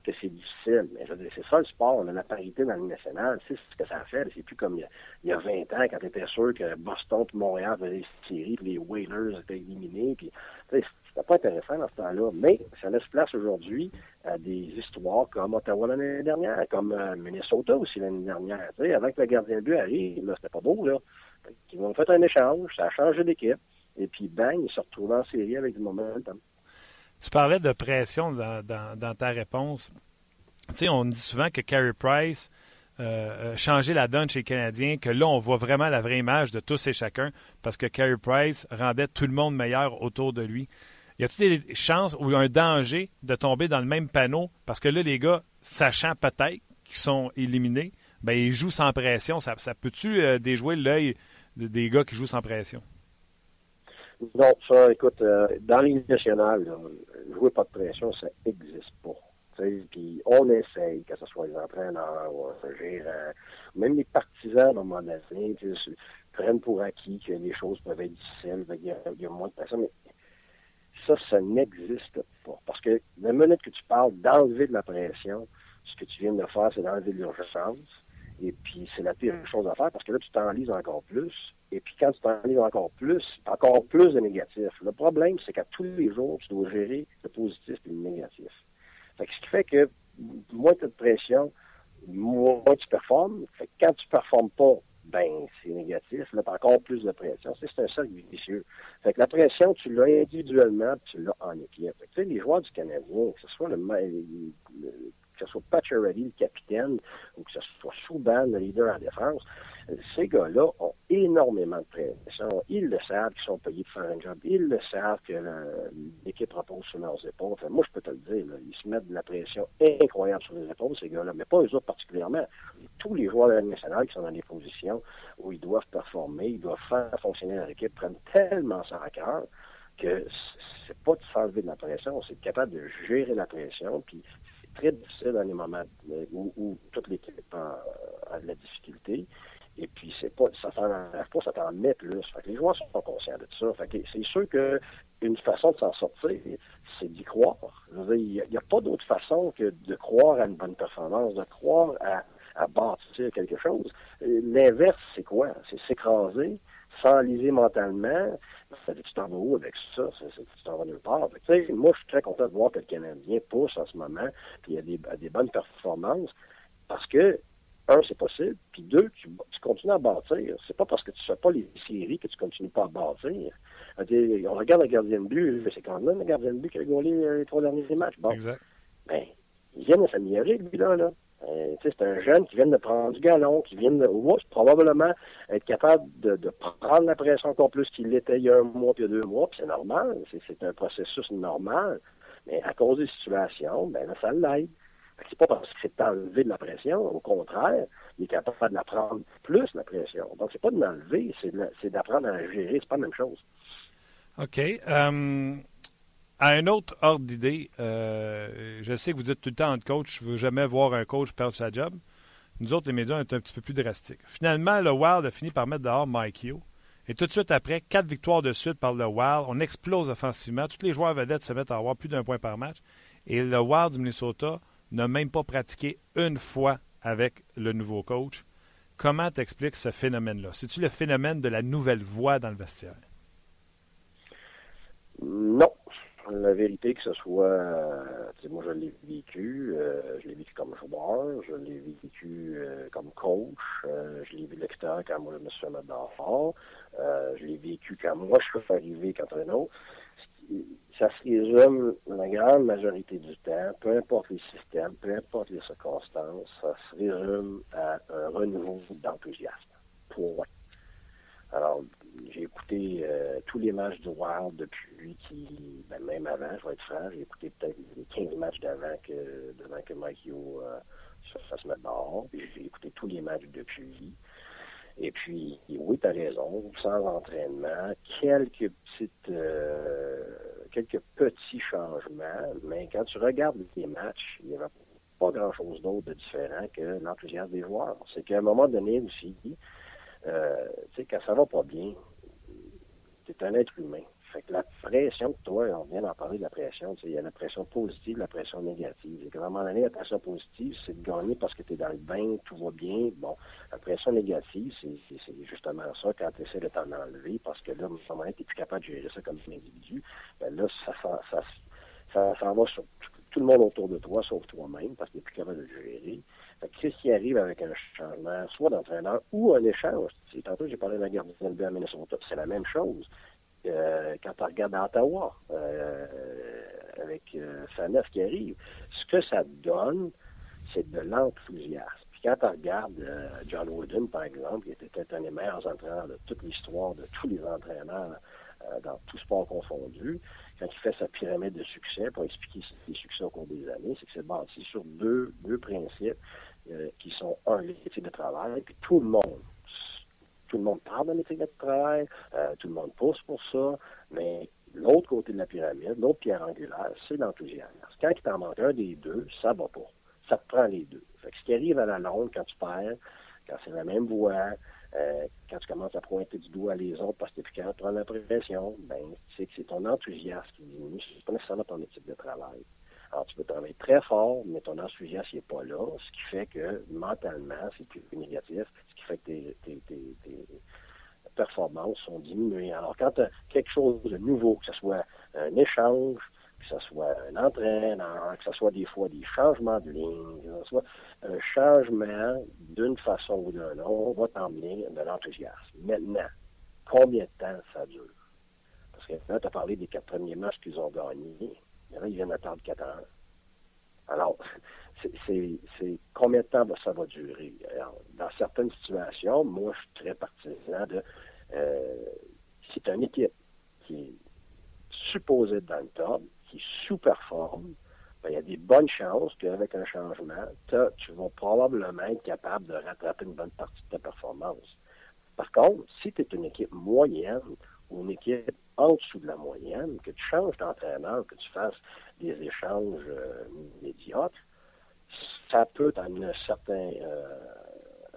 que c'est difficile. Mais c'est ça le sport. On a la parité dans le national. C'est ce que ça fait. C'est plus comme il y, a, 20 ans quand tu étais sûr que Boston et Montréal faisaient des séries, puis les Whalers étaient éliminés. Puis, c'était pas intéressant dans ce temps-là. Mais ça laisse place aujourd'hui à des histoires comme Ottawa l'année dernière, comme euh, Minnesota aussi l'année dernière. sais, avant que le gardien de but arrive, là, c'était pas beau, là. Ils ont fait un échange, ça a changé d'équipe. Et puis, bang, ils se retrouvent en série avec du momentum. Tu parlais de pression dans, ta réponse. Tu sais, on dit souvent que Carey Price euh, a changé la donne chez les Canadiens, que là, on voit vraiment la vraie image de tous et chacun, parce que Carey Price rendait tout le monde meilleur autour de lui. Y a-t-il des chances ou un danger de tomber dans le même panneau? Parce que là, les gars, sachant peut-être qu'ils sont éliminés, ben ils jouent sans pression. Ça, ça peut-tu euh, déjouer l'œil des gars qui jouent sans pression? Non, ça, écoute, euh, dans les nationale, jouer pas de pression, ça n'existe pas. Puis on essaye, que ce soit les entraîneurs ou même les partisans dans mon donné, prennent pour acquis que les choses peuvent être difficiles, il y, a, y a moins de pression, mais ça, ça n'existe pas. Parce que la minute que tu parles d'enlever de la pression, ce que tu viens de faire, c'est d'enlever de l'urgence. Et puis, c'est la pire chose à faire parce que là, tu t'enlises encore plus. Et puis, quand tu t'enlises encore plus, encore plus de négatifs. Le problème, c'est qu'à tous les jours, tu dois gérer le positif et le négatif. Fait ce qui fait que moins tu as de pression, moins tu performes. Fait que quand tu performes pas, ben, c'est négatif. Là, encore plus de pression. C'est un cercle vicieux. Fait que la pression, tu l'as individuellement, tu l'as en équipe. tu sais, les joueurs du Canadien, que ce soit le, le que ce soit Pacioretty, le capitaine, ou que ce soit Souban, le leader en défense, ces gars-là ont énormément de pression. Ils le savent qu'ils sont payés pour faire un job. Ils le savent que l'équipe repose sur leurs épaules. moi, je peux te le dire, ils se mettent de la pression incroyable sur les épaules, ces gars-là, mais pas eux autres particulièrement. Tous les joueurs de la nationale qui sont dans des positions où ils doivent performer, ils doivent faire fonctionner leur équipe, prennent tellement ça à cœur que c'est pas de s'enlever de la pression, c'est capable de gérer la pression, puis très difficile dans les moments euh, où, toute l'équipe a, de la difficulté. Et puis, c'est pas, ça t'en pas, ça t'en met plus. Les joueurs sont pas conscients de ça. C'est sûr que une façon de s'en sortir, c'est d'y croire. Il n'y a, pas d'autre façon que de croire à une bonne performance, de croire à, à bâtir quelque chose. L'inverse, c'est quoi? C'est s'écraser, s'enliser mentalement, ça dit, tu t'en vas où avec ça? Tu t'en vas nulle part. Fait moi, je suis très content de voir que le Canadien pousse en ce moment, puis il y a des, des bonnes performances, parce que, un, c'est possible, puis deux, tu, tu, continues à bâtir. C'est pas parce que tu fais pas les séries que tu continues pas à bâtir. On regarde le gardien de but, c'est quand même le gardien de but qui a gaulé les trois derniers matchs. Bon. Exact. Ben, il vient de s'améliorer, lui-là, là. Euh, c'est un jeune qui vient de prendre du galon, qui vient de probablement être capable de, prendre la pression encore plus qu'il l'était il y a un mois puis il y a deux mois, puis c'est normal, c'est un processus normal. Mais à cause des situations, ben là, ça l'aide. C'est pas parce que c'est enlevé de la pression, au contraire, il est capable de prendre plus, la pression. Donc, c'est pas de l'enlever, c'est d'apprendre à la gérer, c'est pas la même chose. OK. Um, à un autre ordre d'idée, euh, je sais que vous dites tout le temps coach, je ne veux jamais voir un coach perdre sa job. Nous autres, les médias, on est un petit peu plus drastiques. Finalement, le Wild a fini par mettre dehors Mike Hugh. Et tout de suite après, quatre victoires de suite par le Wild. On explose offensivement. Tous les joueurs vedettes se mettent à avoir plus d'un point par match. Et le Wild du Minnesota n'a même pas pratiqué une fois avec le nouveau coach. Comment t'expliques ce phénomène-là? C'est-tu le phénomène de la nouvelle voix dans le vestiaire? Non, la vérité que ce soit, euh, moi je l'ai vécu, euh, je l'ai vécu comme joueur, je l'ai vécu euh, comme coach, euh, je l'ai vu de quand moi je me suis fait mettre d'enfant, je l'ai vécu quand moi je suis arrivé quand un autre. Ça se résume la grande majorité du temps, peu importe les systèmes, peu importe les circonstances, ça se résume à un renouveau d'enthousiasme. Point. Alors, j'ai écouté euh, tous les matchs du Wild depuis qui, ben, même avant, je vais être franc, j'ai écouté peut-être les 15 matchs d'avant que, devant que Mike Hugh euh, se fasse mettre dehors. J'ai écouté tous les matchs depuis. Et puis, oui, tu as raison, sans entraînement, quelques petites, euh, quelques petits changements, mais quand tu regardes les matchs, il n'y avait pas grand-chose d'autre de différent que l'enthousiasme des joueurs. C'est qu'à un moment donné aussi, euh, tu sais, quand ça va pas bien, c'est un être humain. Fait que la pression que toi, on vient d'en parler de la pression, il y a la pression positive, la pression négative. Et qu'à un moment donné, la pression positive, c'est de gagner parce que tu es dans le bain, tout va bien. Bon, la pression négative, c'est justement ça, quand tu essaies de t'en enlever, parce que là, à un moment donné, tu plus capable de gérer ça comme un individu. Ben là, ça, ça, ça, va sur tout le monde autour de toi, sauf toi-même, parce que tu n'es plus capable de le gérer. Qu'est-ce qui arrive avec un changement, soit d'entraîneur ou un échange? Tantôt, j'ai parlé de la garde de à Minnesota. C'est la même chose. Euh, quand tu regardes à Ottawa, euh, avec euh, qui arrive, ce que ça donne, c'est de l'enthousiasme. Puis quand tu regardes euh, John Wooden, par exemple, qui était un des meilleurs entraîneurs de toute l'histoire, de tous les entraîneurs dans tout sport confondu, quand il fait sa pyramide de succès, pour expliquer ses succès au cours des années, c'est que c'est bâti sur deux, deux principes. Euh, qui sont un, l'éthique de travail, puis tout le monde, tout le monde parle de l'éthique de travail, euh, tout le monde pousse pour ça, mais l'autre côté de la pyramide, l'autre pierre angulaire, c'est l'enthousiasme. Quand il t'en manque un des deux, ça va pas. Ça te prend les deux. Fait que ce qui arrive à la longue, quand tu perds, quand c'est la même voix, euh, quand tu commences à pointer du doigt les autres parce que tu es prendre la pression, ben, c'est que c'est ton enthousiasme qui diminue, c'est pas nécessairement ton éthique de travail. Alors, tu peux travailler très fort, mais ton enthousiasme n'est pas là, ce qui fait que mentalement, c'est plus négatif, ce qui fait que tes, tes, tes, tes performances sont diminuées. Alors, quand tu as quelque chose de nouveau, que ce soit un échange, que ce soit un entraîneur, que ce soit des fois des changements de ligne, que ce soit un changement d'une façon ou d'une autre, va t'emmener de l'enthousiasme. Maintenant, combien de temps ça dure? Parce que là, tu as parlé des quatre premiers matchs qu'ils ont gagnés. Là, ils viennent attendre quatre ans. Alors, c'est combien de temps ça va durer? dans certaines situations, moi, je suis très partisan de euh, as une équipe qui est supposée dans le top, qui sous-performe, ben, il y a des bonnes chances qu'avec un changement, tu vas probablement être capable de rattraper une bonne partie de ta performance. Par contre, si tu es une équipe moyenne ou une équipe en dessous de la moyenne, que tu changes d'entraîneur, que tu fasses des échanges euh, médiocres, ça peut t'amener un certain euh,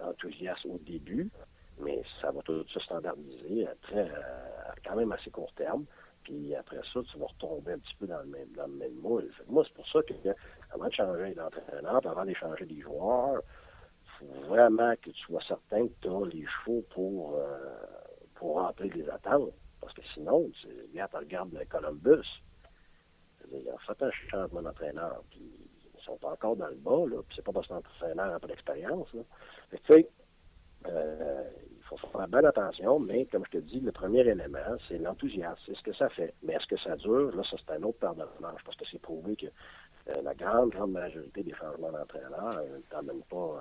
enthousiasme au début, mais ça va tout se standardiser à, très, quand même assez court terme. Puis après ça, tu vas retomber un petit peu dans le même, moule. moi, c'est pour ça que avant de changer d'entraîneur, avant d'échanger des joueurs, il faut vraiment que tu sois certain que tu as les chevaux pour, euh, faut rentrer des attentes. Parce que sinon, tu regardes le Columbus. Ils ont fait un changement d'entraîneur, puis ils sont encore dans le bas, là, puis c'est pas parce que l'entraîneur n'a pas d'expérience. Tu sais, euh, il faut faire bien attention, mais comme je te dis, le premier élément, c'est l'enthousiasme, c'est ce que ça fait. Mais est-ce que ça dure? Là, ça, c'est un autre paire de manches, parce que c'est prouvé que euh, la grande, grande majorité des changements d'entraîneur euh, t'amènent pas...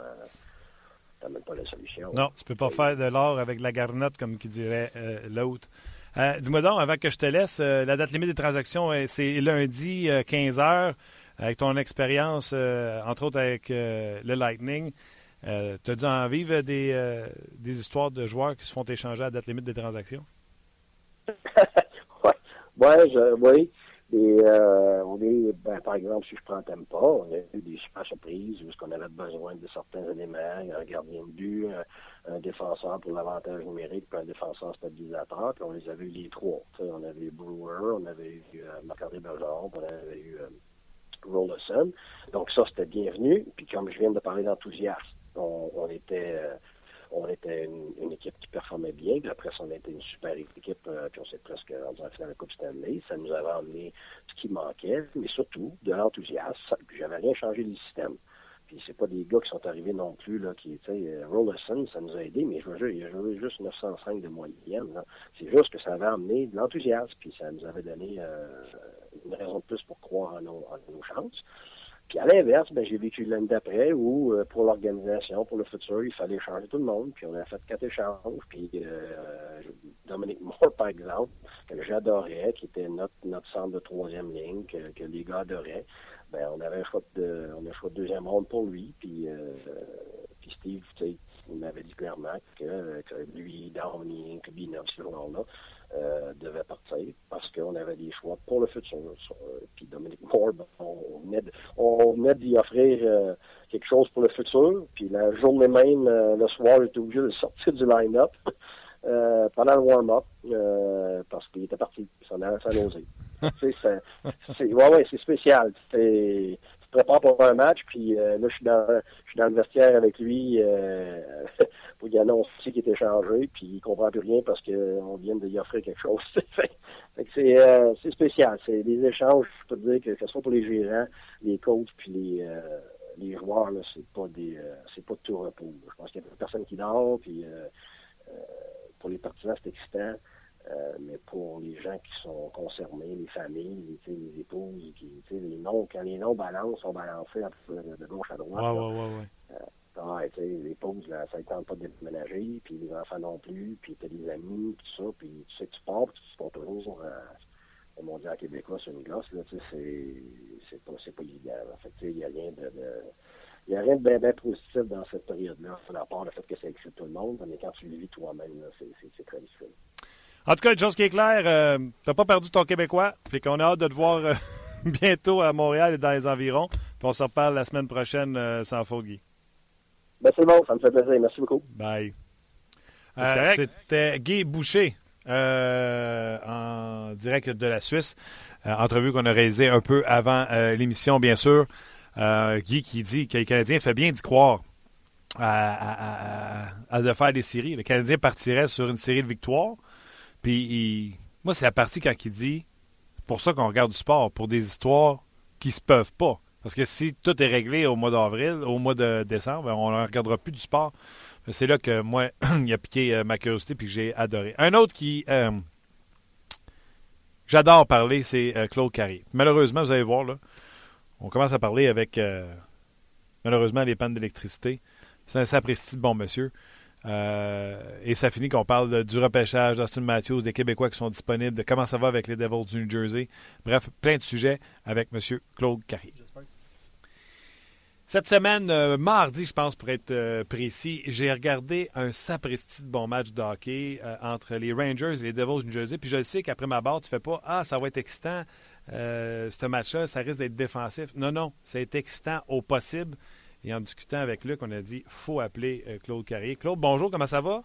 pas la solution. Non, tu peux pas faire de l'or avec la garnotte, comme qui dirait l'autre. Dis-moi donc, avant que je te laisse, la date limite des transactions, c'est lundi 15h. Avec ton expérience, entre autres avec le Lightning, euh, tu as dû en vivre des, euh, des histoires de joueurs qui se font échanger à date limite des transactions? ouais, oui. Et euh, on est, ben, par exemple, si je prends Tempa, on a eu des super surprises parce qu'on avait besoin de certains éléments, un gardien de but, un, défenseur pour l'avantage numérique, puis un défenseur stabilisateur, puis on les avait eu les trois. on avait eu Brewer, on avait eu euh, Marc-André on avait eu Rollerson. Donc ça, c'était bienvenu. Puis comme je viens de parler d'enthousiasme, on, était euh, on était une, équipe qui performait bien. Puis après on était une super équipe. Euh, puis on s'est presque rendu à de la Coupe Stanley. Ça nous avait amené ce qui manquait, mais surtout de l'enthousiasme. J'avais rien changé du système. Puis c'est pas des gars qui sont arrivés non plus, là, qui, tu sais, euh, Rollerson, ça nous a aidé, mais je veux il a joué juste 905 de moyenne. C'est juste que ça avait amené de l'enthousiasme, puis ça nous avait donné une raison de plus pour croire en nos chances. Puis à l'inverse, ben, j'ai vécu l'année d'après où, euh, pour l'organisation, pour le futur, il fallait changer tout le monde. Puis on a fait quatre échanges. Puis euh, Dominique Moore, par exemple, que j'adorais, qui était notre, notre centre de troisième ligne, que, les gars adoraient, ben, on avait un choix de, on a un choix de deuxième ronde pour lui. Puis, euh, Steve, tu sais, il m'avait dit clairement que, que lui, Downey, Kubinov, ce joueur-là, euh, devait partir parce qu'on avait des choix pour le futur. Euh, puis Dominique Moore, ben, on venait, on d'y offrir euh, quelque chose pour le futur. Puis la journée même, le soir, j'étais obligé de sortir du line-up pendant le warm-up parce qu'il était parti. Ça allait c'est, c'est, ouais, ouais, c'est spécial. C'est, prépares pour un match, puis là, je suis dans, je suis dans le vestiaire avec lui pour y annoncer qu'il est échangé, puis il comprend plus rien parce qu'on vient de lui offrir quelque chose. Euh, c'est, spécial. C'est des échanges, je peux te dire que, ce soit pour les gérants, les coachs, puis les, euh, les joueurs, là, c'est pas des euh, c'est pas de tout repos. Je pense qu'il y a personne qui dort, puis pour les partisans, c'est excitant. Mais pour les gens qui sont concernés, les familles, les, les épouses, qui, les noms, quand les noms balancent, sont balancés de gauche à droite. Ouais, ouais, ouais, sais, les pauses, là, ça ne tente pas de déménager, puis les enfants non plus, puis tu as des amis, tout ça, puis tu sais que tu pars, puis tu pars toujours euh, au mondial québécois sur une glace, là, c'est pas, pas évident. Fait tu sais, il n'y a rien de... il a rien de bien, positif dans cette période-là, à part le fait que ça excite tout le monde, mais quand tu le vis toi-même, c'est très difficile. En tout cas, une chose qui est claire, euh, t'as pas perdu ton Québécois, puis qu'on a hâte de te voir euh, bientôt à Montréal et dans les environs. Puis on se reparle la semaine prochaine euh, sans faute, Guy. Ben, c'est bon, ça me fait plaisir. Merci beaucoup. Bye. Euh, c'était Guy Boucher. Euh, en direct de la Suisse. Euh, entrevue qu'on a réalisée un peu avant l'émission, bien sûr. Guy qui dit que le Canadien fait bien d'y croire à, de faire des séries. Le Canadien partirait sur une série de victoires. Puis, moi, c'est la partie quand il dit pour ça qu'on regarde du sport, pour des histoires qui se peuvent pas. Parce que si tout est réglé au mois d'avril, au mois de décembre, ben, on ne regardera plus du sport. C'est là que moi, il a piqué euh, ma curiosité puis que j'ai adoré. Un autre qui. Euh, j'adore parler, c'est euh, Claude Carré. Malheureusement, vous allez voir, là, on commence à parler avec, malheureusement, les pannes d'électricité. C'est un sapristi bon monsieur. Et ça finit qu'on parle du repêchage d'Austin Matthews, des Québécois qui sont disponibles, de comment ça va avec les Devils du New Jersey. Bref, plein de sujets avec M. Claude Carré. Cette semaine, euh, mardi, je pense, pour être euh, précis, j'ai regardé un sapristi de bon match de hockey euh, entre les Rangers et les Devils New Jersey. Puis je sais qu'après ma barre, tu fais pas Ah, ça va être excitant, ce match-là, ça risque d'être défensif. Non, non, c'est excitant au possible. Et en discutant avec Luc, on a dit faut appeler Claude Carrier. Claude, bonjour, comment ça va?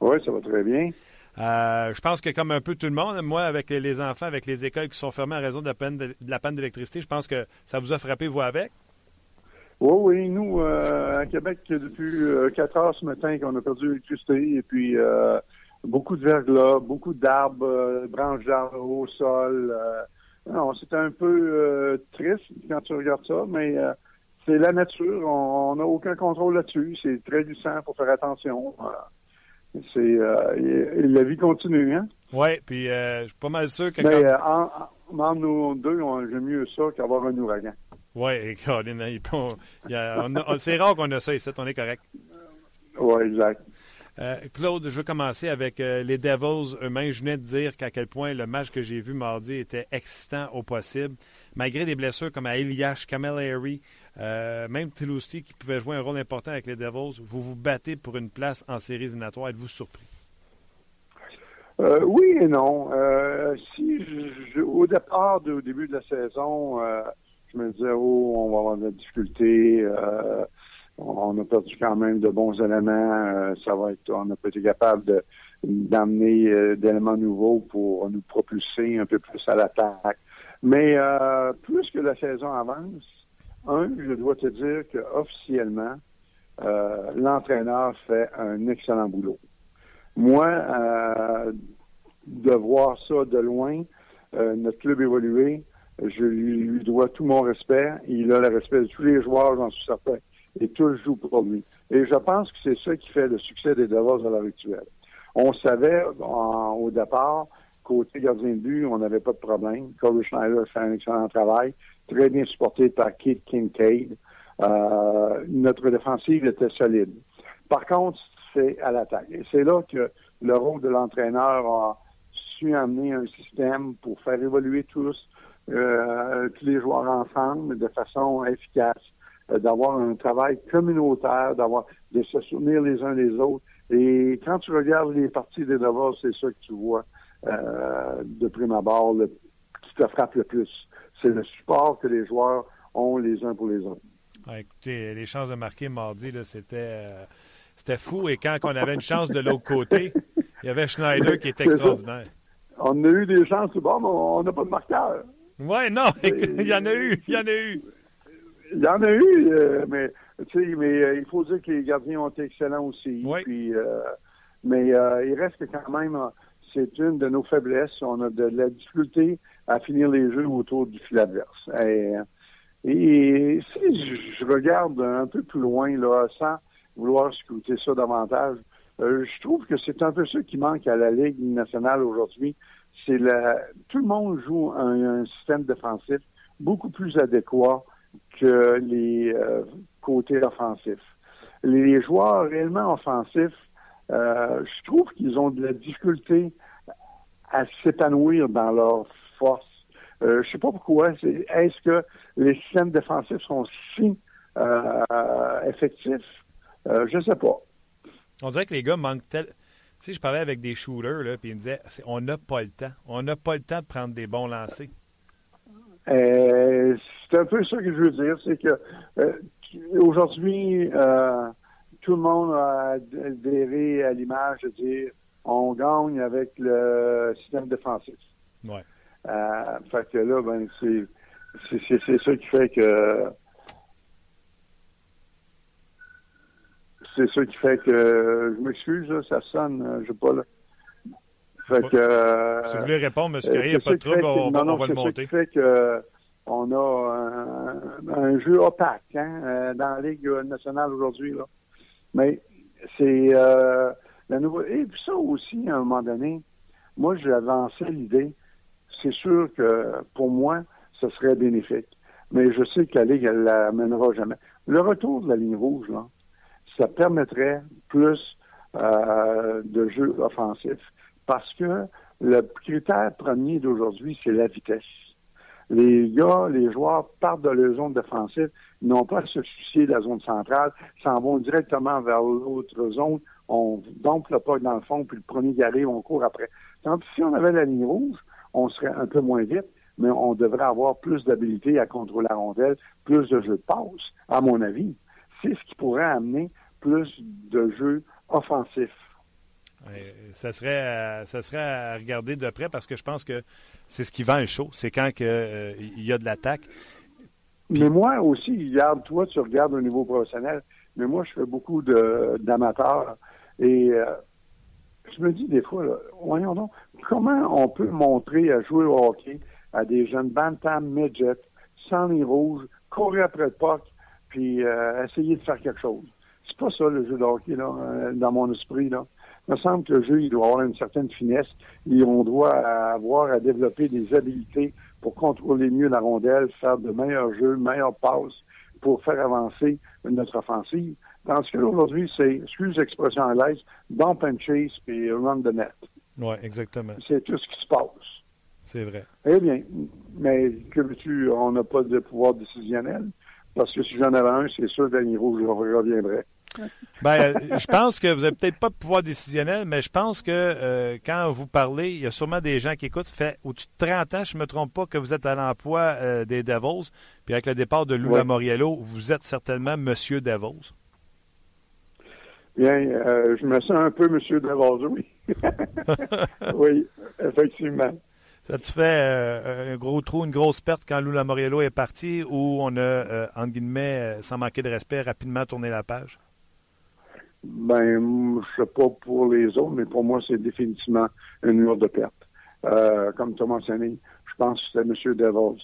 Oui, ça va très bien. je pense que comme un peu tout le monde, moi, avec les enfants, avec les écoles qui sont fermées à raison de la de la panne d'électricité, je pense que ça vous a frappé, vous, avec? Oui, oui, nous, euh, à Québec, depuis euh, 4 heures ce matin qu'on a perdu l'électricité, et puis euh, beaucoup de verglas, beaucoup d'arbres, euh, branches d'arbres au sol. Euh, non, c'est un peu triste quand tu regardes ça, mais c'est la nature. On n'a aucun contrôle là-dessus. C'est très glissant, pour faire attention. c'est la vie continue, hein? Oui, puis je suis pas mal sûr que. Mais en, en, nous deux, j'aime mieux ça qu'avoir un ouragan. Oui, c'est rare qu'on a ça ici, on est correct. Oui, exact. Euh, Claude, je veux commencer avec euh, les Devils eux-mêmes. Je venais de dire qu'à quel point le match que j'ai vu mardi était excitant au possible. Malgré des blessures comme à Eliash, Kamel Harry, euh, même Tilousti qui pouvait jouer un rôle important avec les Devils, vous vous battez pour une place en séries éliminatoires. Êtes-vous surpris? oui et non. si au départ, au début de la saison, je me disais, oh, on va avoir des difficultés on a perdu quand même de bons éléments. Euh, ça va être, on n'a pas été capable d'amener euh, d'éléments nouveaux pour nous propulser un peu plus à l'attaque. Mais euh, plus que la saison avance, un, je dois te dire que officiellement, l'entraîneur fait un excellent boulot. Moi, de voir ça de loin, notre club évoluer, je lui, dois tout mon respect. Il a le respect de tous les joueurs, j'en suis certain et tout joue pour lui. Et je pense que c'est ça qui fait le succès des Devils à l'heure actuelle. On savait au départ, côté gardien de but, on n'avait pas de problème. Corey Schneider fait un excellent travail, très bien supporté par Keith Kincaid. Euh, notre défensive était solide. Par contre, c'est à l'attaque. Et c'est là que le rôle de l'entraîneur a su amener un système pour faire évoluer tous, euh, tous les joueurs ensemble de façon efficace. Euh, d'avoir un travail communautaire, d'avoir de se soutenir les uns les autres. Et quand tu regardes les parties des devoirs, c'est ça que tu vois de prime abord qui te frappe le plus. C'est le support que les joueurs ont les uns pour les autres. écoutez, les chances de marquer mardi, c'était euh, c'était fou. Et quand on avait une chance de l'autre côté, il y avait Schneider qui était extraordinaire. On a eu des chances, bon, mais on n'a pas de marqueur. Oui, non, il y en a eu, il y en a eu. Il y en a eu, euh, mais mais euh, il faut dire que les gardiens ont été excellents aussi. Puis, mais il reste que quand même, c'est une de nos faiblesses. On a de la difficulté à finir les jeux autour du fil adverse. Et, si je regarde un peu plus loin, là, sans vouloir scruter ça davantage, je trouve que c'est un peu ça qui manque à la Ligue nationale aujourd'hui. C'est la, tout le monde joue un système défensif beaucoup plus adéquat que les euh, côtés offensifs. Les joueurs réellement offensifs, euh, je trouve qu'ils ont de la difficulté à s'épanouir dans leur force. Euh, je sais pas pourquoi. Est-ce que les systèmes défensifs sont si euh, effectifs? je sais pas. On dirait que les gars manquent tel. Tu sais, je parlais avec des shooters, là, puis ils me disaient on n'a pas le temps. On n'a pas le temps de prendre des bons lancers. Euh, c'est un peu ça que je veux dire, c'est que euh, aujourd'hui, euh, tout le monde a adhéré à l'image de dire on gagne avec le système défensif. Ouais. Euh, fait que là, ben, c'est, c'est, c'est ça qui fait que c'est ça qui fait que je m'excuse, là, ça sonne, je sais pas là. Fait que, euh, si vous voulez répondre, M. Carré, il n'y a pas de trouble, on, non, on, va le monter. Ça fait que on a un, jeu opaque hein, euh, dans la Ligue nationale aujourd'hui. Là. Mais c'est euh, la nouvelle. Et puis ça aussi, à un moment donné, moi, j'ai avancé l'idée. C'est sûr que pour moi, ce serait bénéfique. Mais je sais que la Ligue, elle la mènera jamais. Le retour de la ligne rouge, là, ça permettrait plus euh, de jeux offensifs parce que le critère premier d'aujourd'hui, c'est la vitesse. Les gars, les joueurs partent de leur zone défensive, n'ont pas à se soucier de la zone centrale, s'en vont directement vers l'autre zone, on dompe le pas dans le fond, puis le premier qui arrive, on court après. Tandis si on avait la ligne rouge, on serait un peu moins vite, mais on devrait avoir plus d'habilité à contrôler la rondelle, plus de jeux de passe, à mon avis. C'est ce qui pourrait amener plus de jeux offensifs ça serait, ça serait à regarder de près parce que je pense que c'est ce qui vend le show. C'est quand que, euh, il y a de l'attaque. Mais moi aussi, regarde, toi, tu regardes au niveau professionnel, mais moi, je fais beaucoup d'amateurs et euh, je me dis des fois, là, voyons donc, comment on peut montrer à jouer au hockey à des jeunes bantam, midget, sans les rouges, courir après le puck, puis euh, essayer de faire quelque chose? C'est pas ça le jeu de hockey, là, euh, dans mon esprit, là. Il me semble que le jeu, il doit avoir une certaine finesse et on doit avoir à développer des habiletés pour contrôler mieux la rondelle, faire de meilleurs jeux, meilleures passes pour faire avancer notre offensive. Tandis que aujourd'hui, c'est, excuse l'expression anglaise, bump and chase puis run the net. Oui, exactement. C'est tout ce qui se passe. C'est vrai. Eh bien, mais que veux-tu, on n'a pas de pouvoir décisionnel. Parce que si j'en avais un, c'est sûr, Danilo, je reviendrais. Ben, je pense que vous n'avez peut-être pas de pouvoir décisionnel, mais je pense que euh, quand vous parlez, il y a sûrement des gens qui écoutent. Fait au-dessus de 30 ans, je ne me trompe pas, que vous êtes à l'emploi euh, des Devils. Puis avec le départ de Lou Moriello, vous êtes certainement Monsieur Devils. Bien, euh, je me sens un peu Monsieur Devils, oui. oui, effectivement. Ça te fait un gros trou, une grosse perte quand Lou Moriello est parti ou on a, entre guillemets, sans manquer de respect, rapidement tourné la page? Ben, je sais pas pour les autres, mais pour moi, c'est définitivement une lourde de perte. Euh, comme tu as mentionné, je pense que c'était M. Devos.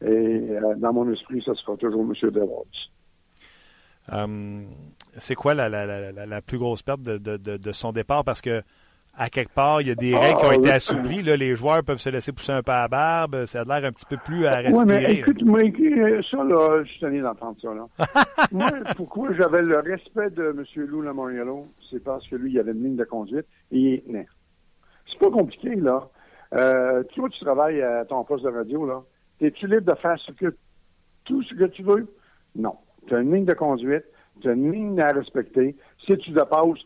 Et euh, dans mon esprit, ça sera toujours M. Devos. Um, c'est quoi la, la, la, la, plus grosse perte de, de, de, de son départ? Parce que à quelque part, il y a des règles qui ont ah, été assouplies. Là, les joueurs peuvent se laisser pousser un peu à la barbe. Ça a l'air un petit peu plus à respirer. Oui, mais écoute, moi, ça, là, je suis tenu d'entendre ça. Là. moi, pourquoi j'avais le respect de M. Lou Lamoriello, c'est parce que lui, il avait une ligne de conduite et il est C'est pas compliqué, là. Euh, toi, tu travailles à ton poste de radio, là. Es-tu libre de faire ce que, tout ce que tu veux? Non. Tu as une ligne de conduite, tu as une ligne à respecter. Si tu dépasses,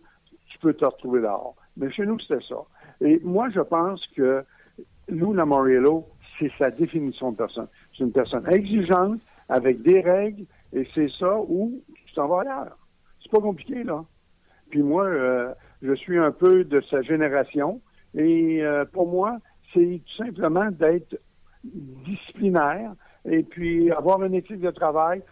tu peux te retrouver dehors. Mais chez nous, c'était ça. Et moi, je pense que Lou Lamoriello, c'est sa définition de personne. C'est une personne exigeante, avec des règles, et c'est ça où tu t'en vas ailleurs. C'est pas compliqué, là. Puis moi, euh, je suis un peu de sa génération, et euh, pour moi, c'est tout simplement d'être disciplinaire, et puis avoir une éthique de travail,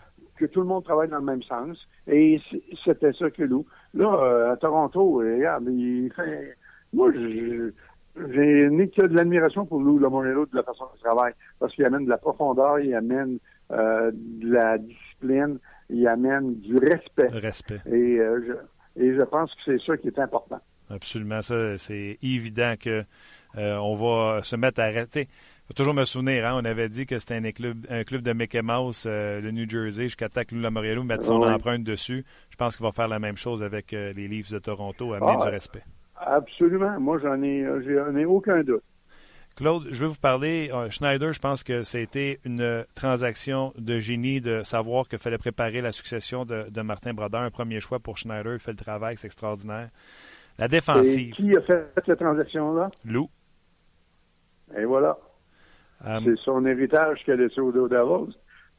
que tout le monde travaille dans le même sens. Et c'était ça que Lou. Là, euh, à Toronto, regarde, il fait. Moi, j'ai n'ai que de l'admiration pour Lou Lamoriello de la façon qu'il travaille. Parce qu'il amène de la profondeur, il amène euh, de la discipline, il amène du respect. Respect. Et, euh, je, et je pense que c'est ça qui est important. Absolument. Ça, c'est évident que on va se mettre à arrêter faut toujours me souvenir, hein, on avait dit que c'était un club, un club de Mickey Mouse, euh, le New Jersey, jusqu'à temps que Lou Lamoriello mette son empreinte dessus. Je pense qu'il va faire la même chose avec euh, les Leafs de Toronto, amener ah, du respect. Absolument. Moi, j'en ai, euh, j'en ai aucun doute. Claude, je vais vous parler. Schneider, je pense que c'était une transaction de génie de savoir qu'il fallait préparer la succession de, Martin Brodeur. Un premier choix pour Schneider. Il fait le travail, c'est extraordinaire. La défensive. qui a fait cette transaction-là? Lou. Et voilà. Euh, c'est son héritage qu'elle a laissé au Davos.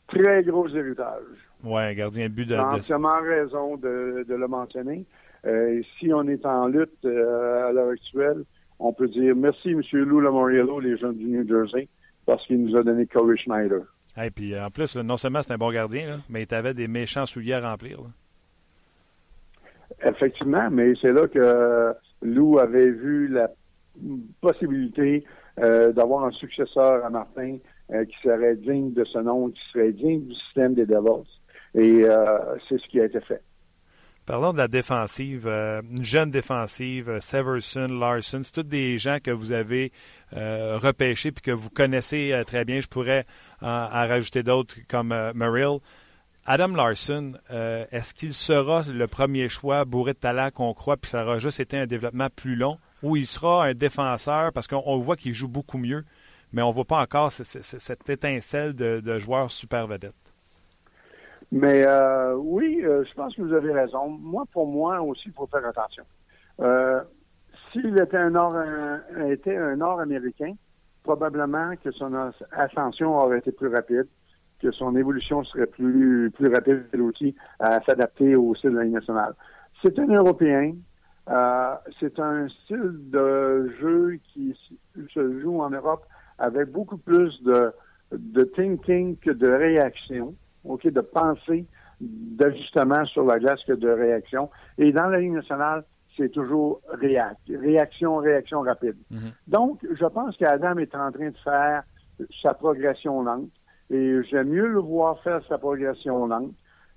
Très gros héritage. Oui, gardien de but de. Entièrement raison de, le mentionner. Euh, si on est en lutte euh, à l'heure actuelle, on peut dire merci, M. Lou Lamoriello, les gens du New Jersey, parce qu'il nous a donné Corey Schneider. Et puis en plus, non seulement c'est un bon gardien, mais il avait des méchants souliers à remplir. Effectivement, mais c'est là que Lou avait vu la possibilité euh, d'avoir un successeur à Martin euh, qui serait digne de ce nom, qui serait digne du système des Devils. Et euh, c'est ce qui a été fait. Parlons de la défensive, une jeune défensive, Severson, Larson, c'est tous des gens que vous avez repêchés puis que vous connaissez très bien. Je pourrais en, rajouter d'autres comme Merrill. Adam Larson, est-ce qu'il sera le premier choix bourré de talent qu'on croit, puis ça aura juste été un développement plus long? Où il sera un défenseur parce qu'on voit qu'il joue beaucoup mieux, mais on ne voit pas encore cette étincelle de, joueur super vedette. Mais euh, oui, euh, je pense que vous avez raison. Moi, pour moi aussi, il faut faire attention. Euh, s'il était un Nord, était un Nord-Américain, probablement que son ascension aurait été plus rapide, que son évolution serait plus, plus rapide aussi à s'adapter au style de la nationale. C'est un Européen, euh, c'est un style de jeu qui se joue en Europe avec beaucoup plus de, de thinking que de réaction, ok, de pensée, d'ajustement sur la glace que de réaction. Et dans la Ligue nationale, c'est toujours réaction, réaction rapide. Mhm. Donc, je pense qu'Adam est en train de faire sa progression lente. Et j'aime mieux le voir faire sa progression lente.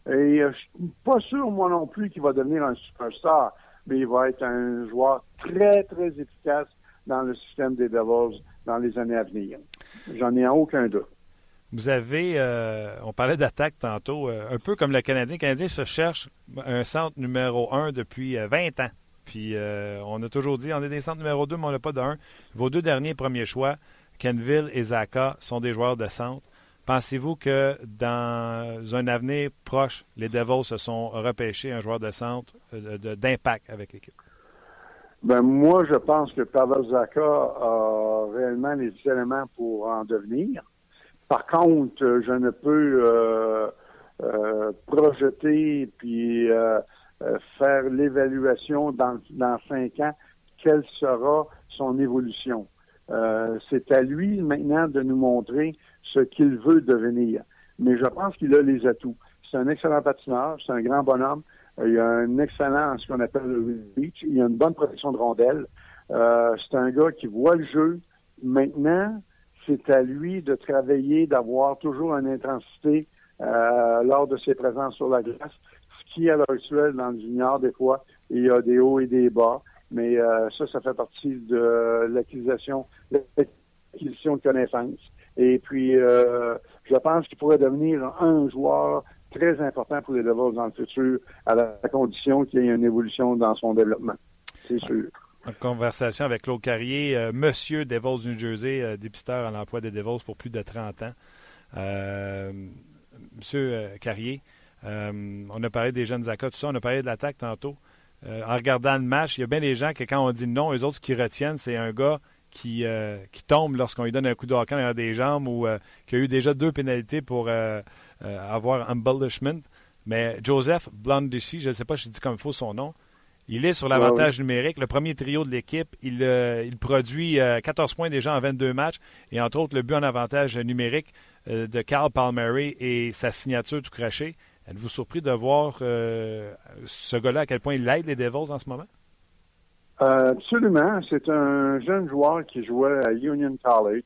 Et je suis pas sûr, moi non plus, qu'il va devenir un superstar, mais il va être un joueur très, très efficace dans le système des Devils dans les années à venir. J'en ai aucun doute. Vous avez, euh, on parlait d'attaque tantôt, euh, un peu comme le Canadien. Le Canadien se cherche un centre numéro un depuis 20 euh, ans. Puis on a toujours dit, on est des centres numéro 2, mais on n'a pas d'un. Vos deux derniers premiers choix, Kenville et Zaka, sont des joueurs de centre. Pensez-vous que dans un avenir proche, les Devils se sont repêchés un joueur de centre d'impact avec l'équipe? Ben moi, je pense que Pavel Zaka a réellement les éléments pour en devenir. Par contre, je ne peux euh, euh, projeter puis euh, faire l'évaluation dans, dans cinq ans quelle sera son évolution. c'est à lui maintenant de nous montrer ce qu'il veut devenir. Mais je pense qu'il a les atouts. C'est un excellent patineur, c'est un grand bonhomme. Il a un excellent, ce qu'on appelle le reach. Il a une bonne protection de rondelle. c'est un gars qui voit le jeu. Maintenant, c'est à lui de travailler, d'avoir toujours une intensité euh, lors de ses présences sur la glace. Ce qui, à l'heure actuelle, dans le junior, des fois, il y a des hauts et des bas. Mais euh, ça, ça fait partie de l'acquisition, l'acquisition de connaissances. Et puis, euh, je pense qu'il pourrait devenir un joueur très important pour les Devils dans le futur, à la condition qu'il y ait une évolution dans son développement. C'est sûr. En conversation avec Claude Carrier, euh, Monsieur Devils New Jersey, euh, dépisteur à l'emploi des Devils pour plus de 30 ans. Euh, Monsieur Carrier, on a parlé des jeunes Zaka, tout ça, on a parlé de l'attaque tantôt. en regardant le match, il y a bien des gens que quand on dit non, les autres, ce qu'ils retiennent, c'est un gars qui, qui tombe lorsqu'on lui donne un coup de hockey dans des jambes ou qui a eu déjà deux pénalités pour avoir embellishment. Mais Joseph Blondici, je ne sais pas si je dis comme il faut son nom, il est sur l'avantage numérique. Le premier trio de l'équipe, il, euh, produit 14 euh, points déjà en 22 matchs et entre autres le but en avantage numérique euh, de Carl Palmieri et sa signature tout crachée. Êtes-vous surpris de voir ce gars-là à quel point il aide les Devils en ce moment? Absolument. C'est un jeune joueur qui jouait à Union College,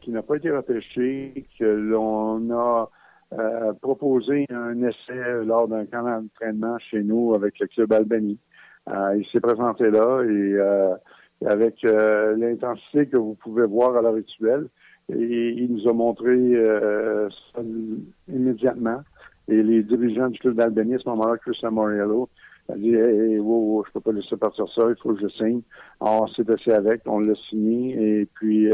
qui n'a pas été repêché, que l'on a euh, proposé un essai lors d'un camp d'entraînement chez nous avec le club Albany. Euh, il s'est présenté là et euh, avec l'intensité que vous pouvez voir à l'heure actuelle, et il nous a montré immédiatement. Et les dirigeants du club d'Albany, à ce moment-là, Chris Amoriello, a dit hey, wow, je peux pas laisser partir ça, il faut que je signe. on s'est assis avec, on l'a signé, et puis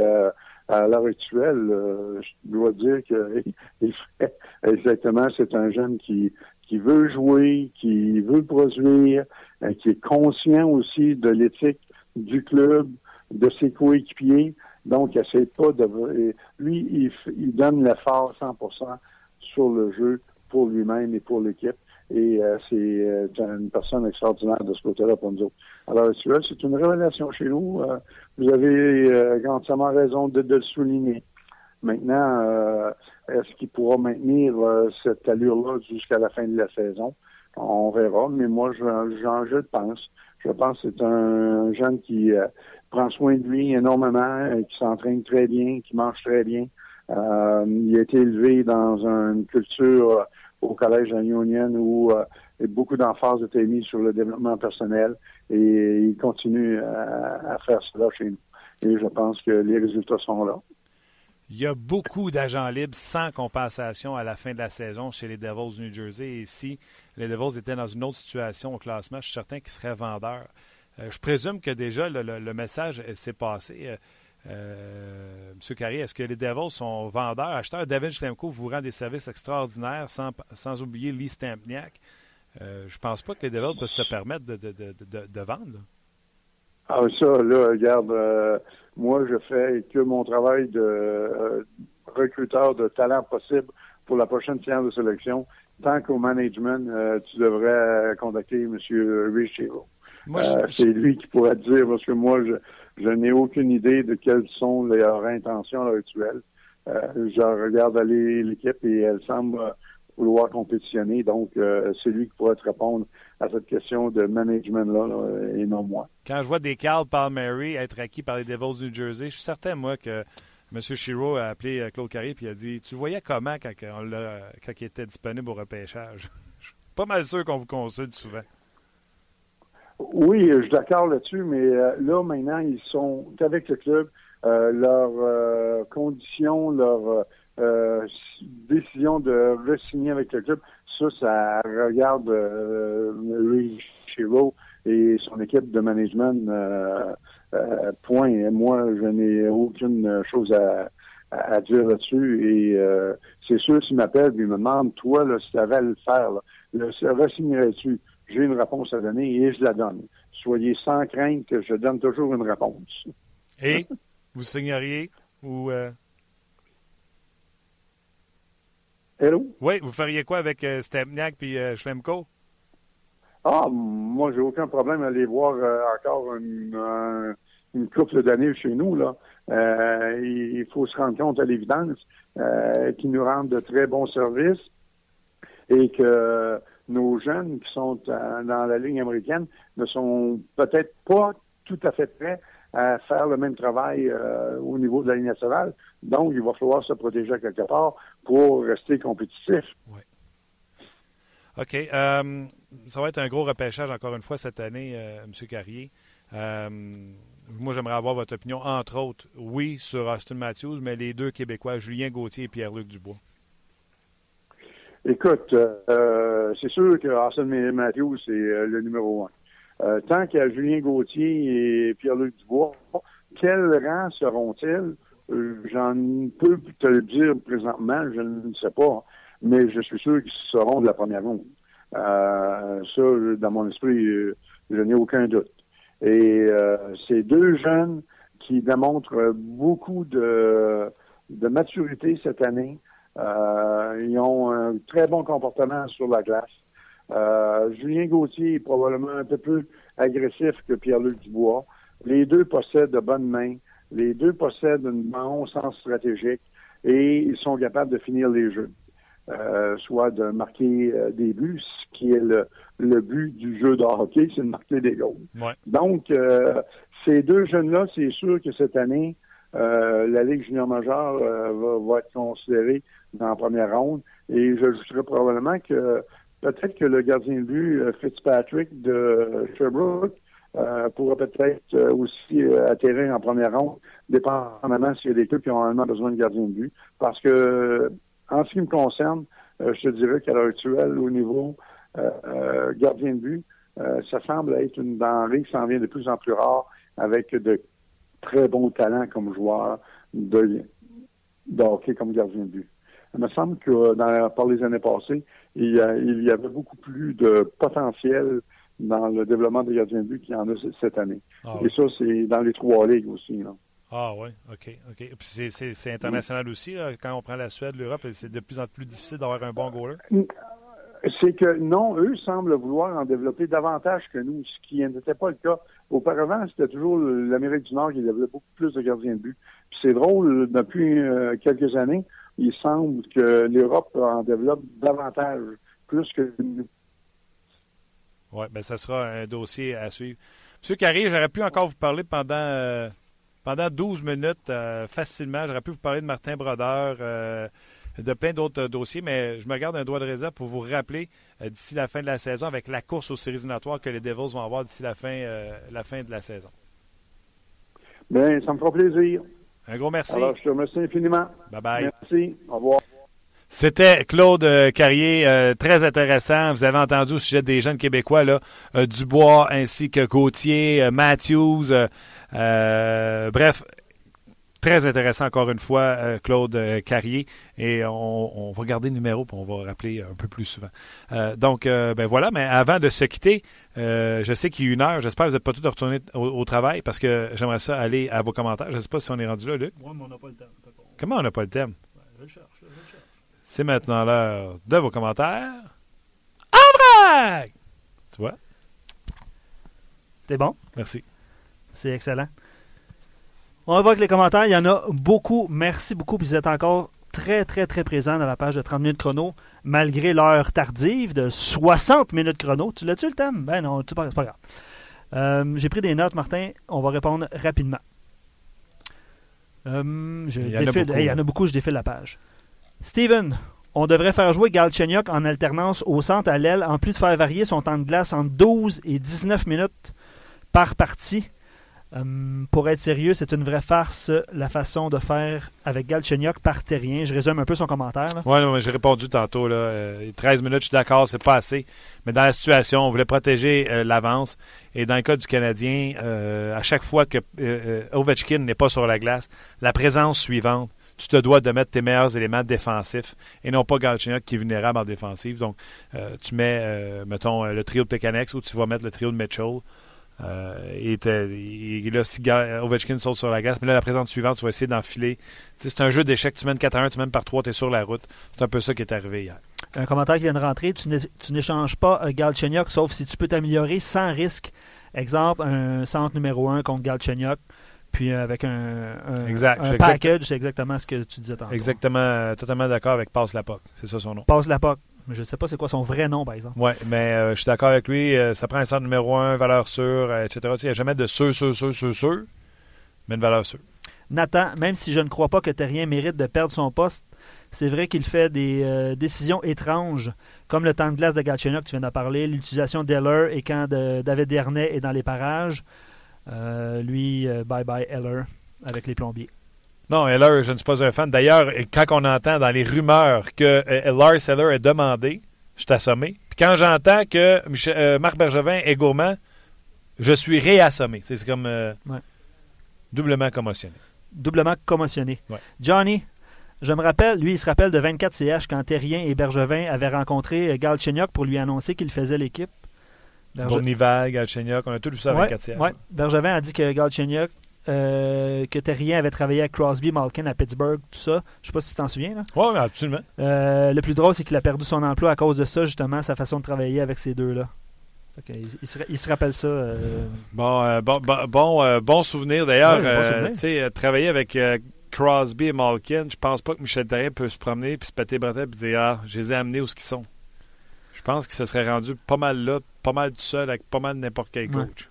à l'heure actuelle, euh, je dois dire que exactement, c'est un jeune qui qui veut jouer, qui veut produire, euh, qui est conscient aussi de l'éthique du club, de ses coéquipiers. Donc, il essaie pas de. Lui, il, il donne l'effort 100% sur le jeu pour lui-même et pour l'équipe. Et euh, c'est euh, une personne extraordinaire de ce côté-là pour nous autres. Alors, c'est une révélation chez nous. Euh, vous avez euh, entièrement raison de, le souligner. Maintenant, est-ce qu'il pourra maintenir cette allure-là jusqu'à la fin de la saison? On verra, mais moi, j'en je pense. Je pense que c'est un jeune qui prend soin de lui énormément, qui s'entraîne très bien, qui mange très bien. il a été élevé dans une culture au collège Union où euh, beaucoup d'emphase été mise sur le développement personnel et il continue à, faire cela chez nous. Et je pense que les résultats sont là. Il y a beaucoup d'agents libres sans compensation à la fin de la saison chez les Devils du New Jersey. Et si les Devils étaient dans une autre situation au classement, je suis certain qu'ils seraient vendeurs. Euh, je présume que déjà le message s'est passé. Euh, euh, Monsieur Carrier, est-ce que les Devils sont vendeurs, acheteurs? David Schlemko vous rend des services extraordinaires sans, sans oublier Lee Stampniak. Euh, je pense pas que les Devils peuvent se permettre de, de, de, de vendre. Ah, ça, là, regarde, euh, moi, je fais que mon travail de euh, recruteur de talent possible pour la prochaine séance de sélection. Tant qu'au management, tu devrais contacter M. Rich C'est lui qui pourrait te dire, parce que moi, je, je n'ai aucune idée de quelles sont leurs intentions actuelles. Euh, je regarde aller l'équipe et elle semble vouloir compétitionner. Donc, c'est lui qui pourrait te répondre à cette question de management-là et non moi. Quand je vois des Carl Palmieri être acquis par les Devils du Jersey, je suis certain, moi, que M. Shiro a appelé Claude Carré et a dit Tu voyais comment quand, on quand il était disponible au repêchage Je suis pas mal sûr qu'on vous consulte souvent. Oui, je suis d'accord là-dessus, mais là, maintenant, ils sont avec le club. Euh, leurs euh, conditions, leur euh, décision de re-signer avec le club, ça, ça regarde Ray Shiro et son équipe de management. point. Moi, je n'ai aucune chose à, dire là-dessus. Et c'est sûr, s'il m'appelle et me demande, toi, là, si tu avais à le faire, le re-signerais-tu? J'ai une réponse à donner et je la donne. Soyez sans crainte que je donne toujours une réponse. Et vous signeriez ou. Euh... Hello? Oui, vous feriez quoi avec euh, Stepniak puis euh, Schlemko? Ah, moi, j'ai aucun problème à aller voir euh, encore une, une couple d'années chez nous. Là. Euh, il faut se rendre compte à l'évidence qu'ils nous rendent de très bons services et que nos jeunes qui sont dans la ligne américaine ne sont peut-être pas tout à fait prêts à faire le même travail euh, au niveau de la ligne nationale. Donc, il va falloir se protéger quelque part pour rester compétitif. Oui. OK. Euh, ça va être un gros repêchage encore une fois cette année, euh, M. Carrier. moi, j'aimerais avoir votre opinion, entre autres, oui, sur Austin Matthews, mais les deux Québécois, Julien Gauthier et Pierre-Luc Dubois. Écoute, c'est sûr que Austin Matthews, c'est le numéro un. Euh, tant qu'il y a Julien Gauthier et Pierre-Luc Dubois, quels rangs seront-ils? Euh, j'en peux te le dire présentement, je ne sais pas, mais je suis sûr qu'ils seront de la première ronde. Euh, ça, dans mon esprit, je n'ai aucun doute. Et ces deux jeunes qui démontrent beaucoup de, de maturité cette année, ils ont un très bon comportement sur la glace. Euh, Julien Gauthier est probablement un peu plus agressif que Pierre-Luc Dubois. Les deux possèdent de bonnes mains. Les deux possèdent un bon sens stratégique et ils sont capables de finir les jeux. Euh, soit de marquer euh, des buts, ce qui est le, but du jeu de hockey, c'est de marquer des goals. Donc, ces deux jeunes-là, c'est sûr que cette année, la Ligue junior majeure va, va, être considérée dans la première ronde. Et j'ajouterais probablement que peut-être que le gardien de but euh, Fitzpatrick de Sherbrooke euh, pourra peut-être euh, aussi atterrir en première ronde, dépendamment s'il y a des clubs qui ont vraiment besoin de gardien de but. Parce que, en ce qui me concerne, je te dirais qu'à l'heure actuelle, au niveau gardien de but, ça semble être une denrée qui s'en vient de plus en plus rare avec de très bons talents comme joueurs de, de hockey comme gardien de but. Il me semble que dans, par les années passées, il y, il y avait beaucoup plus de potentiel dans le développement des gardiens de but qu'il y en a cette année. Ah Et ça, c'est dans les trois ligues aussi. Là. Ah oui, OK. OK. Puis c'est international aussi, là, quand on prend la Suède, l'Europe, c'est de plus en plus difficile d'avoir un bon goaler? C'est que non, eux semblent vouloir en développer davantage que nous, ce qui n'était pas le cas. Auparavant, c'était toujours l'Amérique du Nord qui développait beaucoup plus de gardiens de but. Puis c'est drôle, depuis euh, quelques années, il semble que l'Europe en développe davantage, plus que nous. Oui, bien, ça sera un dossier à suivre. Monsieur Carré, j'aurais pu encore vous parler pendant, euh, pendant 12 minutes euh, facilement. J'aurais pu vous parler de Martin Brodeur, euh, de plein d'autres dossiers, mais je me garde un droit de réserve pour vous rappeler d'ici la fin de la saison avec la course aux séries éliminatoires que les Devils vont avoir d'ici la fin, la fin de la saison. Bien, ça me fera plaisir. Un gros merci. Alors, je te remercie infiniment. Bye bye. Merci. Au revoir. C'était Claude euh, Carrier, euh, très intéressant. Vous avez entendu au sujet des jeunes Québécois, là, euh, Dubois ainsi que Gauthier, Matthews. bref, très intéressant encore une fois, Claude Carrier. Et on, va garder le numéro pour on va rappeler un peu plus souvent. donc, ben voilà, mais avant de se quitter, je sais qu'il y a une heure. J'espère que vous n'êtes pas tous retournés au, travail parce que j'aimerais ça aller à vos commentaires. Je ne sais pas si on est rendu là, Luc. Oui, mais on n'a pas le temps. Comment on n'a pas le thème? je cherche, je cherche. C'est maintenant l'heure de vos commentaires. En Tu vois? T'es bon? Merci. C'est excellent. On va voir avec les commentaires. Il y en a beaucoup. Merci beaucoup. Puis vous êtes encore très, très, très présents dans la page de 30 minutes chrono, malgré l'heure tardive de 60 minutes chrono. Tu l'as-tu le thème? Ben non, c'est pas, grave. Euh, J'ai pris des notes, Martin. On va répondre rapidement. Euh, je Il y en a défile- beaucoup, hey, il y en a beaucoup, je défile la page. Steven, on devrait faire jouer Galchenyuk en alternance au centre à l'aile, en plus de faire varier son temps de glace entre 12 et 19 minutes par partie. Euh, pour être sérieux, c'est une vraie farce la façon de faire avec Galchenyuk par terrien. Je résume un peu son commentaire. là. Ouais, j'ai répondu tantôt. Là, Euh, 13 minutes, je suis d'accord, c'est pas assez. Mais dans la situation, on voulait protéger euh, l'avance. Et dans le cas du Canadien, euh, à chaque fois que euh, euh, Ovechkin n'est pas sur la glace, la présence suivante, tu te dois de mettre tes meilleurs éléments défensifs et non pas Galchenyuk qui est vulnérable en défensive. Donc, euh, tu mets, euh, mettons, euh, le trio de Pekanex ou tu vas mettre le trio de Mitchell. Euh, et, et là, si Ovechkin saute sur la glace, mais là, la présence suivante, tu vas essayer d'enfiler. C'est un jeu d'échecs. Tu mènes 4 à 1, tu mènes par 3, tu es sur la route. C'est un peu ça qui est arrivé hier. Un commentaire qui vient de rentrer. Tu n'é- tu n'échanges pas euh, Galchenyuk sauf si tu peux t'améliorer sans risque. Exemple, un centre numéro 1 contre Galchenyuk. Puis euh, avec un, un, Exact. un package, c'est exactement ce que tu disais tantôt. Exactement, euh, totalement d'accord avec Passe la POC. C'est ça son nom. Passe la POC. Mais je ne sais pas c'est quoi son vrai nom, par exemple. Ouais, mais euh, je suis d'accord avec lui. euh, ça prend un centre numéro 1, valeur sûre, euh, etc. Il n'y a jamais de sûr, sûr, sûr, sûr, sûr, mais une valeur sûre. Nathan, même si je ne crois pas que Terrien mérite de perdre son poste, c'est vrai qu'il fait des euh, décisions étranges, comme le temps de glace de Galchenyuk, tu viens d'en parler, l'utilisation d'Eller et quand de- David Dernay est dans les parages. Lui, euh, bye-bye Eller avec les plombiers. Non, Heller, je ne suis pas un fan. D'ailleurs, quand on entend dans les rumeurs que euh, Lars Heller est demandé, je suis assommé. Puis quand j'entends que Michel- euh, Marc Bergevin est gourmand, je suis réassommé. C'est comme euh, Ouais. doublement commotionné. Doublement commotionné. Ouais. Johnny, je me rappelle, lui, il se rappelle de 24 CH quand Terrien et Bergevin avaient rencontré Galchenyuk pour lui annoncer qu'il faisait l'équipe. Berge- Bournival, Galchenyuk, on a tout vu ça avec Ouais, 4 sièges. ouais. Bergevin a dit que Galchenyuk, euh, que Terrien avait travaillé avec Crosby, Malkin à Pittsburgh, tout ça. Je sais pas si tu t'en souviens. Ouais, mais absolument. Euh, le plus drôle, c'est qu'il a perdu son emploi à cause de ça, justement, sa façon de travailler avec ces deux-là. Il, il se, il se rappelle ça. euh, Bon, bon, bon, bon, bon souvenir d'ailleurs. Ouais, bon travailler avec Crosby et Malkin, je pense pas que Michel Therrien peut se promener puis se péter les bretelles et dire Ah, je les ai amenés où ce qu'ils sont. Je pense qu'il se serait rendu pas mal là, pas mal tout seul avec pas mal n'importe quel Ouais. coach.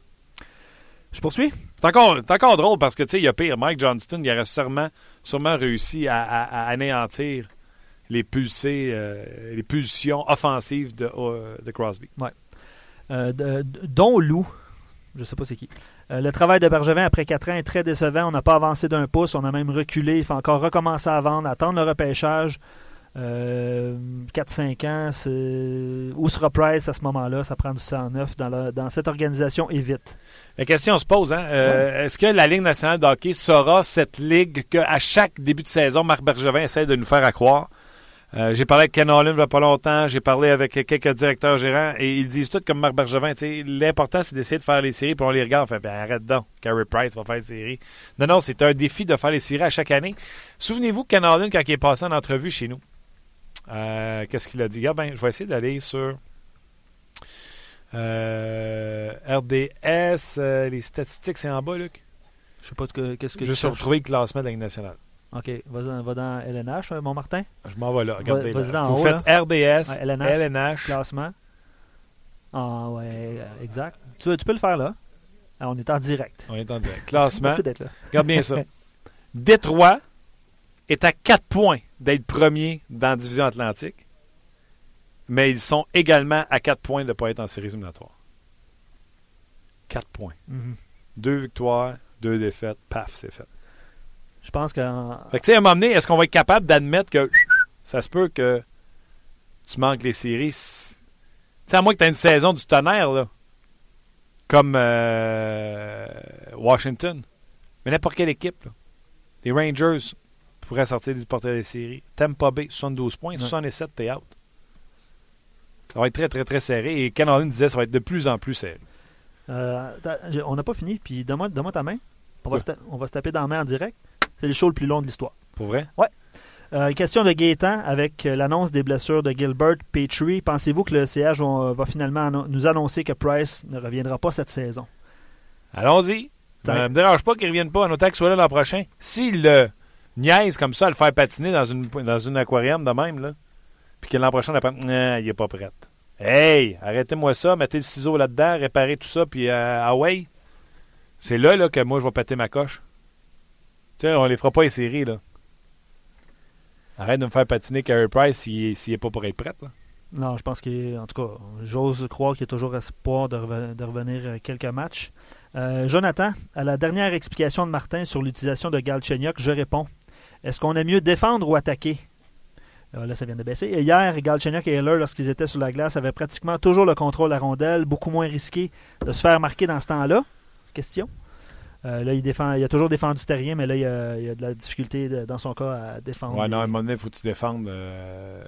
Je poursuis? C'est encore, drôle parce que tu sais, il y a pire. Mike Johnston, il aurait sûrement, sûrement réussi à, anéantir les euh, les pulsions offensives de, euh, de Crosby. Euh, de- dont Lou. Je sais pas c'est qui. Euh, le travail de Bergevin après 4 ans est très décevant. On n'a pas avancé d'un pouce. On a même reculé. Il faut encore recommencer à vendre, attendre le repêchage. Euh, 4-5 ans, c'est- où sera Price à ce moment-là? Ça prend du 109 dans, la- dans cette organisation et vite. La question se pose, hein, euh, est-ce que la Ligue nationale de hockey sera cette ligue qu'à chaque début de saison, Marc Bergevin essaie de nous faire à croire? Euh, j'ai parlé avec Ken Holland il n'y a pas longtemps, j'ai parlé avec quelques directeurs gérants et ils disent tout comme Marc Bergevin. L'important, c'est d'essayer de faire les séries, puis on les regarde, on fait ben, arrête donc, Carey Price va faire les séries. Non, non, c'est un défi de faire les séries à chaque année. Souvenez-vous Ken Holland, quand il est passé en entrevue chez nous, euh, qu'est-ce qu'il a dit? Ah, ben, je vais essayer d'aller sur euh, RDS, euh, les statistiques, c'est en bas, Luc. Je sais pas ce que- qu'est-ce que Juste tu cherches. retrouver le classement de la Ligue nationale. OK, va, dans- va dans LNH, euh, mon Martin. Je m'en vais là. Regardez. là. dans Vous haut, faites RDS, Ouais, LNH. LNH. Classement. Ah ouais, exact. Tu, tu peux le faire là. Ah, on est en direct. On est en direct. Classement. Merci d'être là. Regarde bien ça. Détroit est à 4 points d'être premier dans la division Atlantique, mais ils sont également à 4 points de ne pas être en séries éliminatoires. 4 points. Mhm. Deux victoires, deux défaites, paf, c'est fait. Je pense que Fait que, tu sais, à un moment donné, est-ce qu'on va être capable d'admettre que ça se peut que tu manques les séries? Tu sais, à moins que tu aies une saison du tonnerre, là. Comme euh, Washington. Mais n'importe quelle équipe, là. Les Rangers pourraient sortir du portail des séries. Tampa Bay, 72 points. Ouais. 67, t'es out. Ça va être très, très, très serré. Et Ken Holland disait que ça va être de plus en plus serré. euh, on n'a pas fini. Puis donne-moi donne-moi ta main. On va, Ouais. on va se taper dans la main en direct. C'est le show le plus long de l'histoire. Pour vrai? Euh, question de Gaétan avec euh, l'annonce des blessures de Gilbert, Petrie. Pensez-vous que le CH va, va finalement annon- nous annoncer que Price ne reviendra pas cette saison? Allons-y. T'as- Ne me dérange pas qu'ils ne reviennent pas en autant qu'ils soient là l'an prochain. Si le niaise comme ça à le faire patiner dans une, dans une aquarium de même, là. Puis que l'an prochain, on apprend, non, il est pas prêt. Hey, arrêtez-moi ça, mettez le ciseau là-dedans, réparez tout ça, puis euh, ah. C'est là, là que moi, je vais péter ma coche. Tu sais, on les fera pas séries, là. Arrête de me faire patiner Carey Price s'il n'est pas pour être prêt. Non, je pense qu'en tout cas, j'ose croire qu'il y a toujours espoir de, reven- de revenir euh, quelques matchs. Euh, Jonathan, à la dernière explication de Martin sur l'utilisation de Galchenyuk, je réponds. Est-ce qu'on aime mieux défendre ou attaquer? Euh, là, ça vient de baisser. Hier, Galchenyuk et Heller, lorsqu'ils étaient sur la glace, avaient pratiquement toujours le contrôle la rondelle, beaucoup moins risqué de se faire marquer dans ce temps-là. Question. Euh, là, il, défend, il a toujours défendu terrien, mais là, il y a, il a de la difficulté dans son cas à défendre. Ouais, non, à un moment donné, il faut que tu défendes. euh,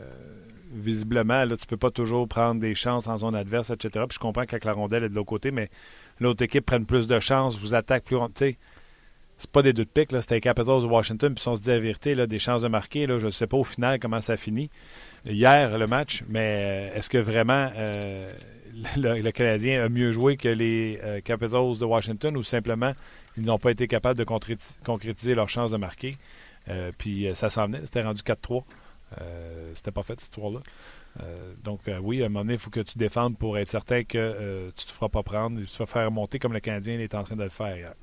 visiblement, là, tu peux pas toujours prendre des chances en zone adverse, etc. Puis je comprends que la rondelle est de l'autre côté, mais l'autre équipe prenne plus de chances, vous attaque plus. Tu sais, c'est pas des deux de pique. C'était les Capitals de Washington, puis si on se dit la vérité, là, des chances de marquer, là, je ne sais pas au final comment ça finit. Hier, le match, mais euh, est-ce que vraiment euh, le, le Canadien a mieux joué que les euh, Capitals de Washington ou simplement ils n'ont pas été capables de concréti- concrétiser leur chance de marquer? Euh, puis euh, ça s'en venait, c'était rendu 4-3. Euh, c'était pas fait cette histoire-là. Euh, donc euh, oui, à un moment donné, il faut que tu défendes pour être certain que euh, tu te feras pas prendre, tu vas faire monter comme le Canadien est en train de le faire.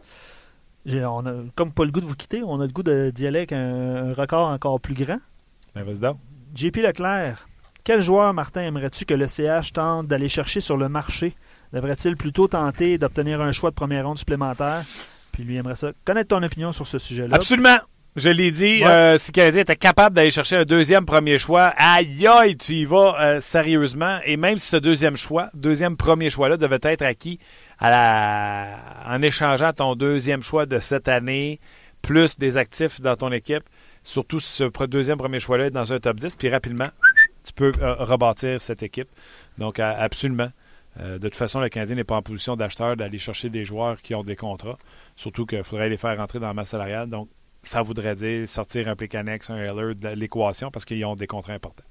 On a comme pas le goût de vous quitter, on a le goût de- d'y aller avec un, un record encore plus grand. Ben, vas-y donc. JP Leclerc, quel joueur, Martin, aimerais-tu que le CH tente d'aller chercher sur le marché? Devrait-il plutôt tenter d'obtenir un choix de première ronde supplémentaire? Puis lui aimerait ça. Connaître ton opinion sur ce sujet-là. Absolument. Je l'ai dit, Ouais. euh, si le Canadien était capable d'aller chercher un deuxième premier choix, aïe aïe, tu y vas euh, sérieusement. Et même si ce deuxième choix, deuxième premier choix-là, devait être acquis à en échangeant ton deuxième choix de cette année, plus des actifs dans ton équipe, surtout si ce deuxième premier choix-là est dans un top 10, puis rapidement, tu peux euh, rebâtir cette équipe. Donc, absolument. Euh, de toute façon, le Canadien n'est pas en position d'acheteur d'aller chercher des joueurs qui ont des contrats. Surtout qu'il faudrait les faire rentrer dans la masse salariale. Donc, ça voudrait dire sortir un Plicanex, un Heller de l'équation parce qu'ils ont des contrats importants.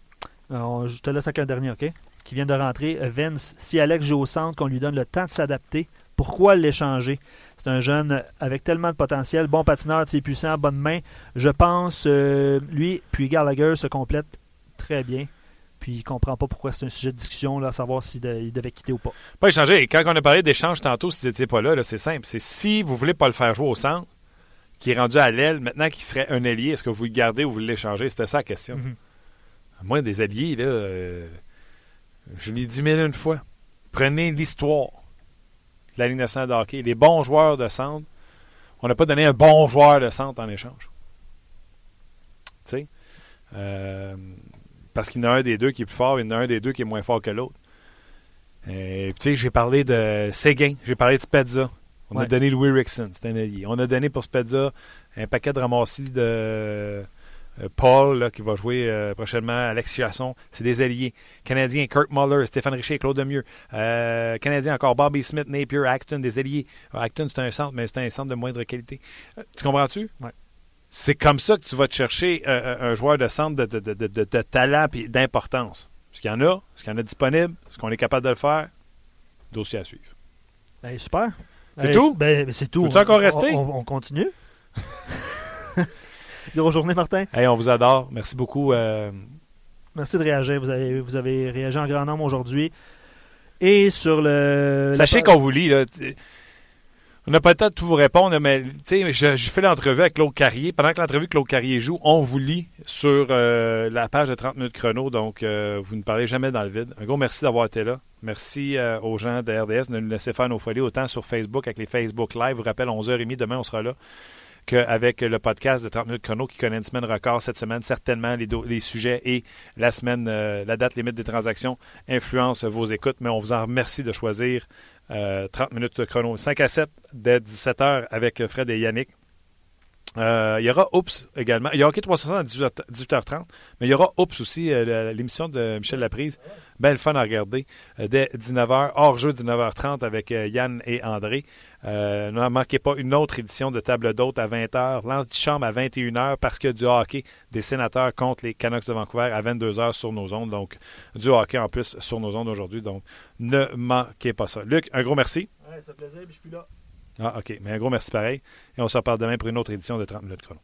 Je te laisse avec un dernier, OK? Qui vient de rentrer. Euh, Vince, si Alex joue au centre, qu'on lui donne le temps de s'adapter, pourquoi l'échanger? C'est un jeune avec tellement de potentiel, bon patineur, c'est puissant, bonne main. Je pense, euh, lui, puis Gallagher se complètent très bien. Puis il comprend pas pourquoi c'est un sujet de discussion, là, à savoir s'il de- il devait quitter ou pas. Pas échanger. Et quand on a parlé d'échange tantôt, si vous n'étiez pas là, là, c'est simple. C'est si vous voulez pas le faire jouer au centre, qui est rendu à l'aile, maintenant qu'il serait un ailier, est-ce que vous le gardez ou vous l'échangez? C'était ça la question. Mhm. Moi, des alliés, là, euh, je l'ai dit mille une fois. Prenez l'histoire de la Ligue nationale de hockey. Les bons joueurs de centre, on n'a pas donné un bon joueur de centre en échange. Tu sais? Euh, parce qu'il y en a un des deux qui est plus fort, il y en a un des deux qui est moins fort que l'autre. Et, tu sais, j'ai parlé de Séguin, j'ai parlé de Spezza. On a donné Louis Rickson, c'est un allié. On a donné pour Spezza un paquet de ramassis de euh, Paul, là, qui va jouer euh, prochainement, Alex Chasson. C'est des alliés. Canadiens, Kurt Muller, Stéphane Richer, Claude Lemieux. Euh, Canadiens encore, Bobby Smith, Napier, Acton, des alliés. Euh, Acton, c'est un centre, mais c'est un centre de moindre qualité. Euh, tu comprends-tu? Ouais. C'est comme ça que tu vas te chercher euh, un joueur de centre de, de, de, de, de- de talent et d'importance. Est-ce qu'il y en a? Est-ce qu'il y en a disponible? Est-ce qu'on est capable de le faire? Dossier à suivre. Ben, super. C'est Ben, tout? Ben, c'est tout. Veux-tu encore On- rester? On, on continue? Grosse journée, Martin? Hey, on vous adore. Merci beaucoup. euh, Merci de réagir. Vous avez, vous avez réagi en grand nombre aujourd'hui. Et sur le. Sachez qu'on vous lit. Là. On n'a pas le temps de tout vous répondre, mais je- j'ai fait l'entrevue avec Claude Carrier. Pendant que l'entrevue Claude Carrier joue, on vous lit sur euh, la page de 30 minutes chrono. Donc, euh, vous ne parlez jamais dans le vide. Un gros merci d'avoir été là. Merci euh, aux gens de RDS de nous laisser faire nos folies autant sur Facebook avec les Facebook Live. Je vous rappelle, 11h30, demain, on sera là qu'avec le podcast de 30 minutes chrono qui connaît une semaine record cette semaine. Certainement, les, sujets et la semaine, euh, la date limite des transactions influencent vos écoutes, mais on vous en remercie de choisir euh, 30 minutes de chrono. 5 à 7 dès 17h avec Fred et Yannick. Euh, il y aura Oups également. Il y a Hockey 360 à 18h, 18h30, mais il y aura Oups aussi, euh, l'émission de Michel Laprise. Belle fun à regarder. euh, dès 19h, hors jeu 19h30 avec Yann et André. Ne manquez pas une autre édition de Table d'hôte à 20h, l'antichambre à 21h parce que du hockey des sénateurs contre les Canucks de Vancouver à 22h sur nos ondes. Donc, du hockey en plus sur nos ondes aujourd'hui. Donc, ne manquez pas ça. Luc, un gros merci. Ouais, ça fait plaisir, je suis là. Ah, OK. Mais un gros merci pareil. Et on se reparle demain pour une autre édition de 30 minutes chrono.